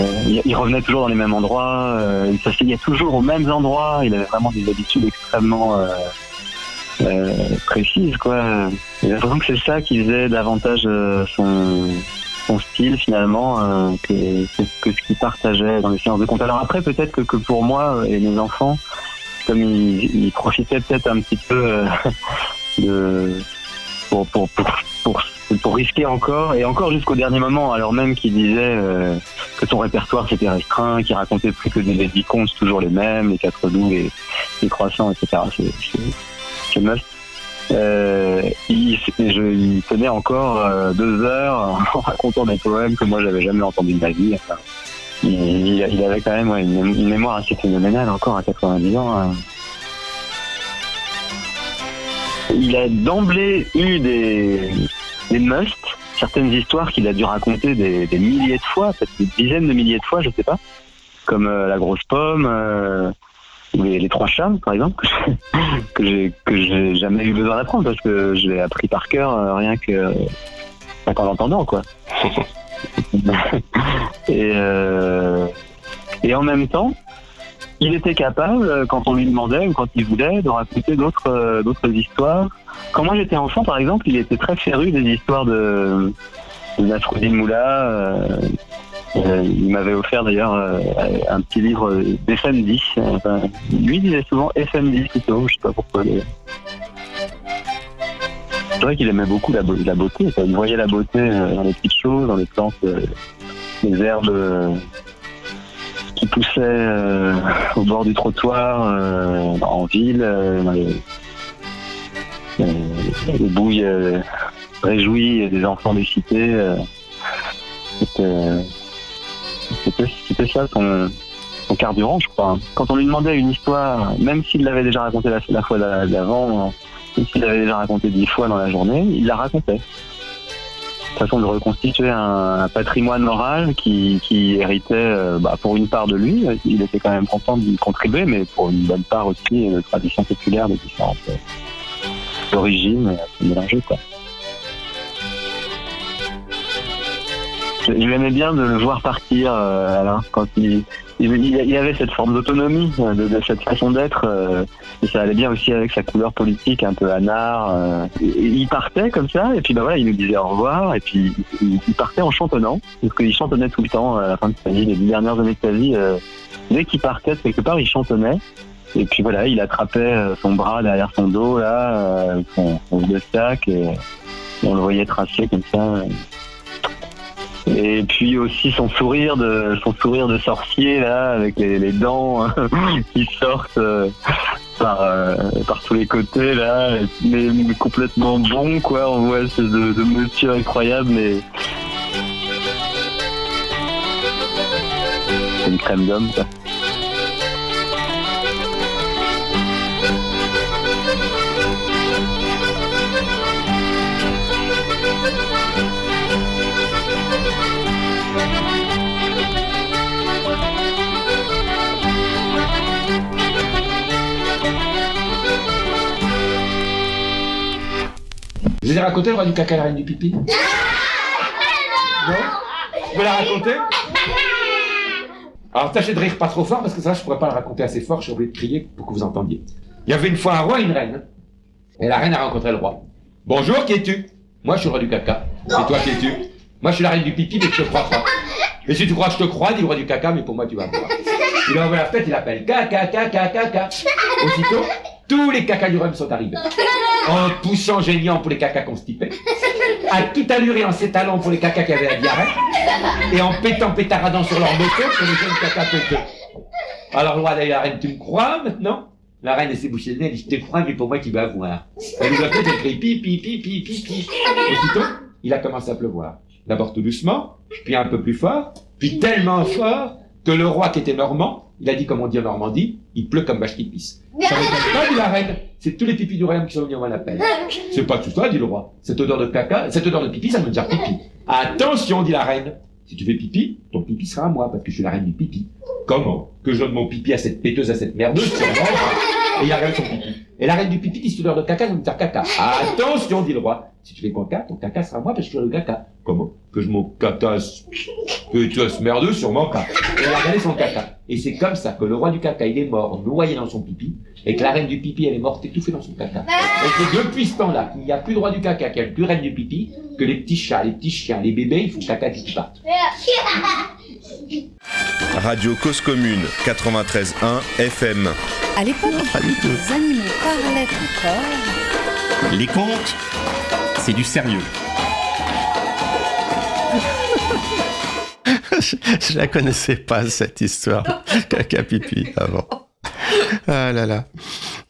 Euh, il, il revenait toujours dans les mêmes endroits, euh, il s'asseyait toujours aux mêmes endroits, il avait vraiment des habitudes extrêmement euh, précises quoi. J'ai l'impression que c'est ça qui faisait davantage euh, son son style finalement euh, que, que, ce qu'il partageait dans les séances de compte. Alors après peut-être que, que pour moi et mes enfants, comme ils, ils profitaient peut-être un petit peu euh, de pour, pour, pour, pour, risquer encore et encore jusqu'au dernier moment, alors même qu'il disait euh, que son répertoire s'était restreint, qu'il racontait plus que des, des contes toujours les mêmes, les quatre doux, les, les croissants, etc. Euh, il, tenait encore euh, deux heures en racontant des poèmes que moi j'avais jamais entendus de ma vie. Il, avait quand même une, mémoire assez phénoménale encore à 90 ans. hein. Il a d'emblée eu des, des musts, certaines histoires qu'il a dû raconter des, milliers de fois, peut-être des dizaines de milliers de fois, je sais pas, comme euh, la grosse pomme. Les, trois chats, par exemple, que j'ai jamais eu besoin d'apprendre parce que je l'ai appris par cœur euh, rien que euh, rien qu'en l'entendant quoi. et euh, et en même temps, il était capable euh, quand on lui demandait ou quand il voulait de raconter d'autres euh, d'autres histoires. Quand moi j'étais enfant, par exemple, il était très féru des histoires de, de Nasruddin Moula. euh, euh, il m'avait offert d'ailleurs euh, un petit livre d'FM10. Enfin, lui disait souvent FM10 plutôt, je sais pas pourquoi. mais- C'est vrai qu'il aimait beaucoup la, beau- la beauté. Il voyait la beauté euh, dans les petites choses, dans les plantes, euh, les herbes euh, qui poussaient euh, au bord du trottoir, euh, en ville, euh, dans les, euh, les bouilles euh, réjouies des enfants des cités. euh, c'était- c'était ça son, son carburant, je crois. Quand on lui demandait une histoire, même s'il l'avait déjà racontée la, fois d'a- d'avant, même s'il l'avait déjà raconté dix fois dans la journée, il la racontait. Façon de reconstituer un, patrimoine oral qui, héritait, euh, bah, pour une part de lui, il était quand même content d'y contribuer, mais pour une bonne part aussi de traditions populaires de différentes euh, origines, euh, mélangées, quoi. Je, je bien de le voir partir, euh, Alain, quand il, il, il avait cette forme d'autonomie, euh, de, de cette façon d'être, euh, et ça allait bien aussi avec sa couleur politique un peu anard. euh. Il partait comme ça, et puis bah voilà, il nous disait au revoir, et puis il, il partait en chantonnant, parce qu'il chantonnait tout le temps à la fin de sa vie, les dix dernières années de sa vie. euh, dès qu'il partait quelque part, il chantonnait. Et puis voilà, il attrapait euh, son bras derrière son dos, là, euh, son, son vieux sac, et on le voyait tracer comme ça. Et puis aussi son sourire de son sourire de sorcier là, avec les, les dents qui sortent euh, par euh, par tous les côtés là, mais, mais complètement bon quoi. On voit ce de, de monsieur incroyable, mais c'est une crème d'homme Je vous ai raconté le roi du caca et la reine du pipi? Non Je peux la raconter Alors tâchez de rire pas trop fort parce que ça je pourrais pas le raconter assez fort, je suis obligé de crier pour que vous entendiez. Il y avait une fois un roi et une reine. Et la reine a rencontré le roi. Bonjour, qui es-tu? Moi je suis le roi du caca. Et toi qui es-tu? Moi je suis la reine du pipi mais je te crois pas. Et si tu crois que je te crois, dis le roi du caca, mais pour moi tu vas voir. Il envoie la fête, il appelle caca, caca, caca. Aussitôt, tous les cacas du rhum sont arrivés. En poussant géniant pour les cacas constipés, à toute allure et en s'étalant pour les cacas qui avaient la diarrhée, et en pétant pétaradant sur leur moto pour les jeunes cacas péteux. Alors et la reine, tu me crois maintenant? La reine, elle s'est bouchée le nez, elle dit, je te crois, mais pour moi qui va voir. Elle nous a fait, elle crie, pi, pi, pi, pi, pi, pi. Aussitôt, il a commencé à pleuvoir. D'abord tout doucement, puis un peu plus fort, puis tellement fort que le roi qui était normand, il a dit comme on dit en Normandie, il pleut comme vache qui pisse. Ça m'étonne pas, dit la reine? C'est tous les pipis du royaume qui sont venus en l'appel. C'est pas tout ça, dit le roi. Cette odeur de caca, cette odeur de pipi, ça veut dire pipi. Attention, dit la reine. Si tu fais pipi, ton pipi sera à moi, parce que je suis la reine du pipi. Comment? Que je donne mon pipi à cette péteuse, à cette merdeuse, et il regarde son pipi. Et la reine du pipi dit cette odeur de caca, ça veut dire caca. Attention, dit le roi. Si tu fais caca, ton caca sera à moi, parce que je suis le caca. Comment Que je mon caca, que tu as merdeux sur mon caca. Et il a regardé son caca. Et c'est comme ça que le roi du caca, il est mort, noyé dans son pipi, et que la reine du pipi, elle est morte étouffée dans son caca. Et que depuis ce temps-là, qu'il n'y a plus de roi du caca, qu'il n'y a plus reine du pipi, que les petits chats, les petits chiens, les bébés, ils font caca qui partent. Radio Cause Commune 93.1 FM. À l'époque, les animaux parlaient encore. Les contes, c'est du sérieux. je, je la connaissais pas cette histoire caca pipi avant. Ah là là.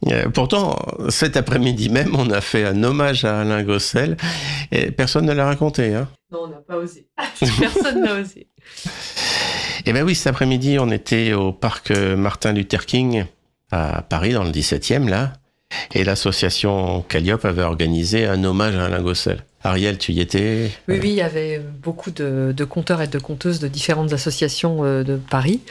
Euh, pourtant, cet après-midi même, on a fait un hommage à Alain Gossel et personne ne l'a raconté. Hein. Non, on n'a pas osé. Personne n'a osé. Eh ben oui, cet après-midi, on était au parc Martin Luther King à Paris, dans le 17e, là. Et l'association Calliope avait organisé un hommage à Alain Gossel. Ariel, tu y étais Oui, oui, il y avait beaucoup de, de conteurs et de conteuses de différentes associations euh, de Paris.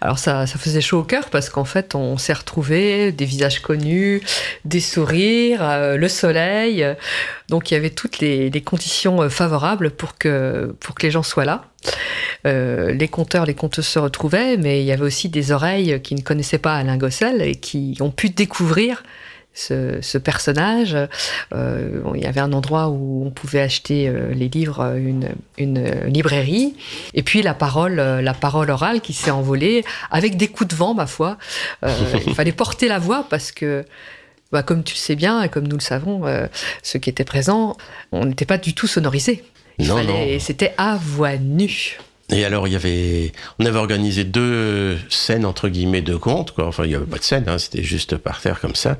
Alors ça, ça faisait chaud au cœur parce qu'en fait, on s'est retrouvés, des visages connus, des sourires, euh, le soleil. Donc il y avait toutes les, conditions euh, favorables pour que, pour que les gens soient là. Les conteurs, les conteuses se retrouvaient, mais il y avait aussi des oreilles qui ne connaissaient pas Alain Gossel et qui ont pu découvrir ce, ce personnage. Euh, il y avait un endroit où on pouvait acheter euh, les livres, une, une librairie, et puis la parole, euh, la parole orale qui s'est envolée avec des coups de vent, ma foi. Euh, il fallait porter la voix parce que. Bah, comme tu le sais bien et comme nous le savons, euh, ceux qui étaient présents, on n'était pas du tout sonorisés. Il Non, fallait- non. C'était à voix nue. Et alors, il y avait, on avait organisé deux scènes entre guillemets de contes, quoi. Enfin, il n'y avait pas de scène, hein, c'était juste par terre comme ça.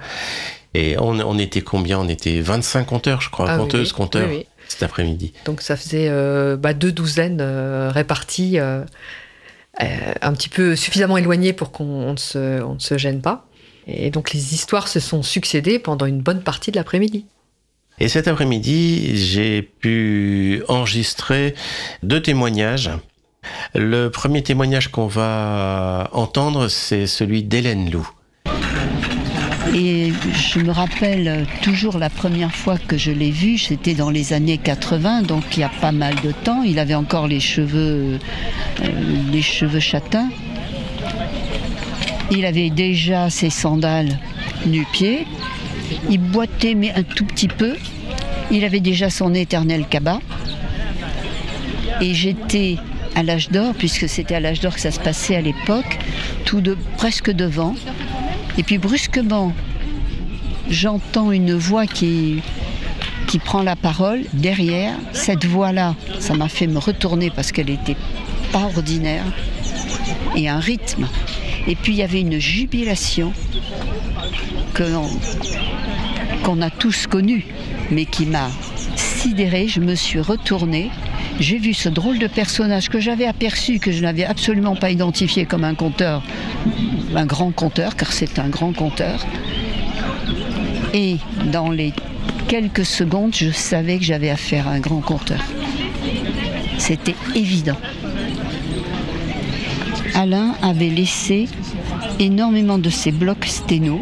Et on, on était combien? On était 25 conteurs, je crois, Ah conteuses, oui. conteurs, Oui, oui. cet après-midi. Donc ça faisait euh, bah, deux douzaines euh, réparties, euh, un petit peu suffisamment éloignées pour qu'on on ne, se, on ne se gêne pas. Et donc les histoires se sont succédées pendant une bonne partie de l'après-midi. Et cet après-midi, j'ai pu enregistrer deux témoignages. Le premier témoignage qu'on va entendre, c'est celui d'Hélène Lou. Et je me rappelle toujours la première fois que je l'ai vu, c'était dans les années 80, donc il y a pas mal de temps. Il avait encore les cheveux, euh, les cheveux châtains. Il avait déjà ses sandales nu-pieds. Il boitait, mais un tout petit peu. Il avait déjà son éternel cabas. Et j'étais à l'âge d'or, puisque c'était à l'âge d'or que ça se passait à l'époque, tout de presque devant. Et puis brusquement, j'entends une voix qui, prend la parole derrière. Cette voix-là, ça m'a fait me retourner parce qu'elle n'était pas ordinaire. Et un rythme. Et puis il y avait une jubilation qu'on a tous connue, mais qui m'a sidérée. Je me suis retournée. J'ai vu ce drôle de personnage que j'avais aperçu, que je n'avais absolument pas identifié comme un conteur, un grand conteur, car c'est un grand conteur. Et dans les quelques secondes, je savais que j'avais affaire à un grand conteur. C'était évident. Alain avait laissé énormément de ses blocs sténo,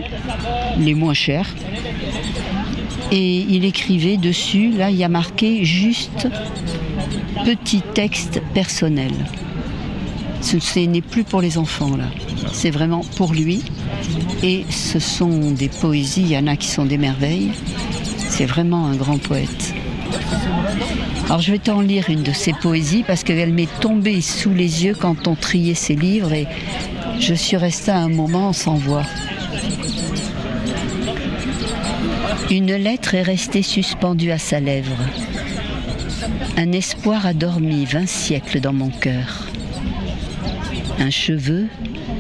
les moins chers, Et il écrivait dessus, là il y a marqué juste petit texte personnel. Ce n'est plus pour les enfants là, c'est vraiment pour lui. Et ce sont des poésies, il y en a qui sont des merveilles. C'est vraiment un grand poète. Alors je vais t'en lire une de ses poésies parce qu'elle m'est tombée sous les yeux quand on triait ses livres et je suis restée un moment sans voix. Une lettre est restée suspendue à sa lèvre. Un espoir a dormi vingt siècles dans mon cœur. Un cheveu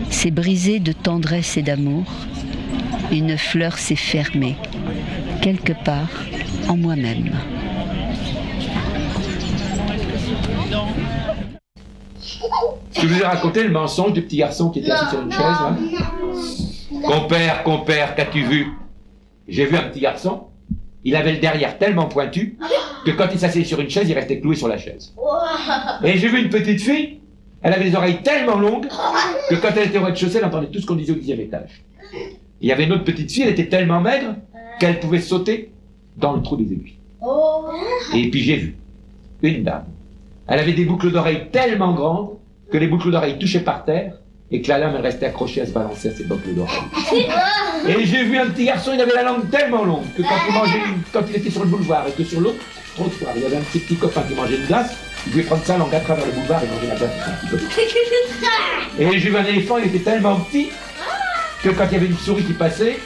s'est brisé de tendresse et d'amour. Une fleur s'est fermée, quelque part en moi-même. Je vous ai raconté le mensonge du petit garçon qui était assis sur une chaise Compère, compère, qu'as-tu vu? J'ai vu un petit garçon, il avait le derrière tellement pointu que quand il s'asseyait sur une chaise, il restait cloué sur la chaise. Et j'ai vu une petite fille, elle avait les oreilles tellement longues que quand elle était au rez-de-chaussée, elle entendait tout ce qu'on disait au dixième étage. Il y avait une autre petite fille, elle était tellement maigre qu'elle pouvait sauter dans le trou des aiguilles. Et puis j'ai vu une dame. Elle avait des boucles d'oreilles tellement grandes que les boucles d'oreilles touchaient par terre et que la lame elle restait accrochée à se balancer à ses boucles d'oreilles. Et j'ai vu un petit garçon, il avait la langue tellement longue que quand il mangeait, une- quand il était sur le boulevard et que sur l'autre trottoir, il y avait un petit, petit copain qui mangeait une glace, il pouvait prendre sa langue à travers le boulevard et manger la glace. Et j'ai vu un éléphant, il était tellement petit que quand il y avait une souris qui passait,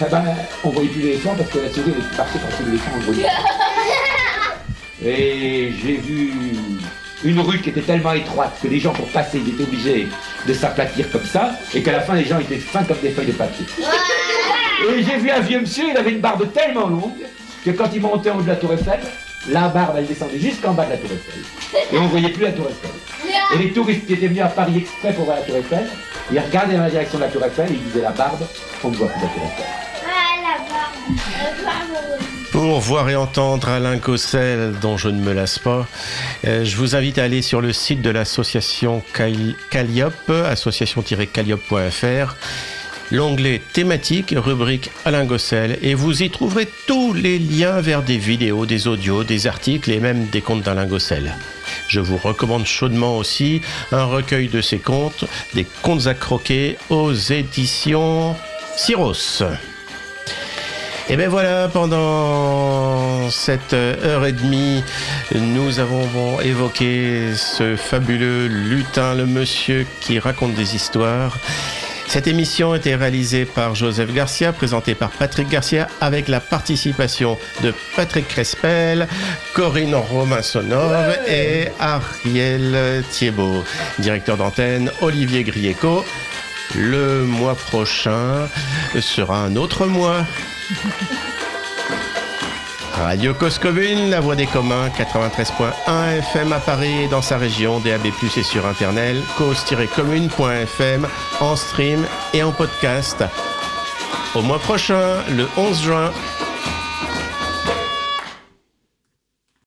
eh ben, on voyait plus l'éléphant parce que la souris elle passait par l'éléphant, on le voyait. Et j'ai vu une rue qui était tellement étroite que les gens pour passer ils étaient obligés de s'aplatir comme ça et qu'à la fin les gens étaient fins comme des feuilles de papier. Et j'ai vu un vieux monsieur, il avait une barbe tellement longue que quand il montait en haut de la tour Eiffel, la barbe elle descendait jusqu'en bas de la tour Eiffel. Et on voyait plus la tour Eiffel. Et les touristes qui étaient venus à Paris exprès pour voir la tour Eiffel, ils regardaient dans la direction de la tour Eiffel et ils disaient la barbe, on ne voit plus la tour Eiffel. Ah, la barbe. La barbe. Pour voir et entendre Alain Gossel, dont je ne me lasse pas, euh, je vous invite à aller sur le site de l'association Cal- Calliope, association-calliope.fr, l'onglet thématique, rubrique Alain Gossel, et vous y trouverez tous les liens vers des vidéos, des audios, des articles et même des contes d'Alain Gossel. Je vous recommande chaudement aussi un recueil de ses contes, des contes à croquer aux éditions Syros. Et bien voilà, pendant cette heure et demie, nous avons évoqué ce fabuleux lutin, le monsieur qui raconte des histoires. Cette émission a été réalisée par Joseph Garcia, présentée par Patrick Garcia, avec la participation de Patrick Crespel, Corinne Romain-Sonov et Ariel Thiebaud. Directeur d'antenne, Olivier Grieco. Le mois prochain sera un autre mois. Radio Cause Commune, la voix des communs, 93.1 FM à Paris et dans sa région, DAB+, et sur Internet, cause-commune.fm, en stream et en podcast. Au mois prochain, le 11 juin,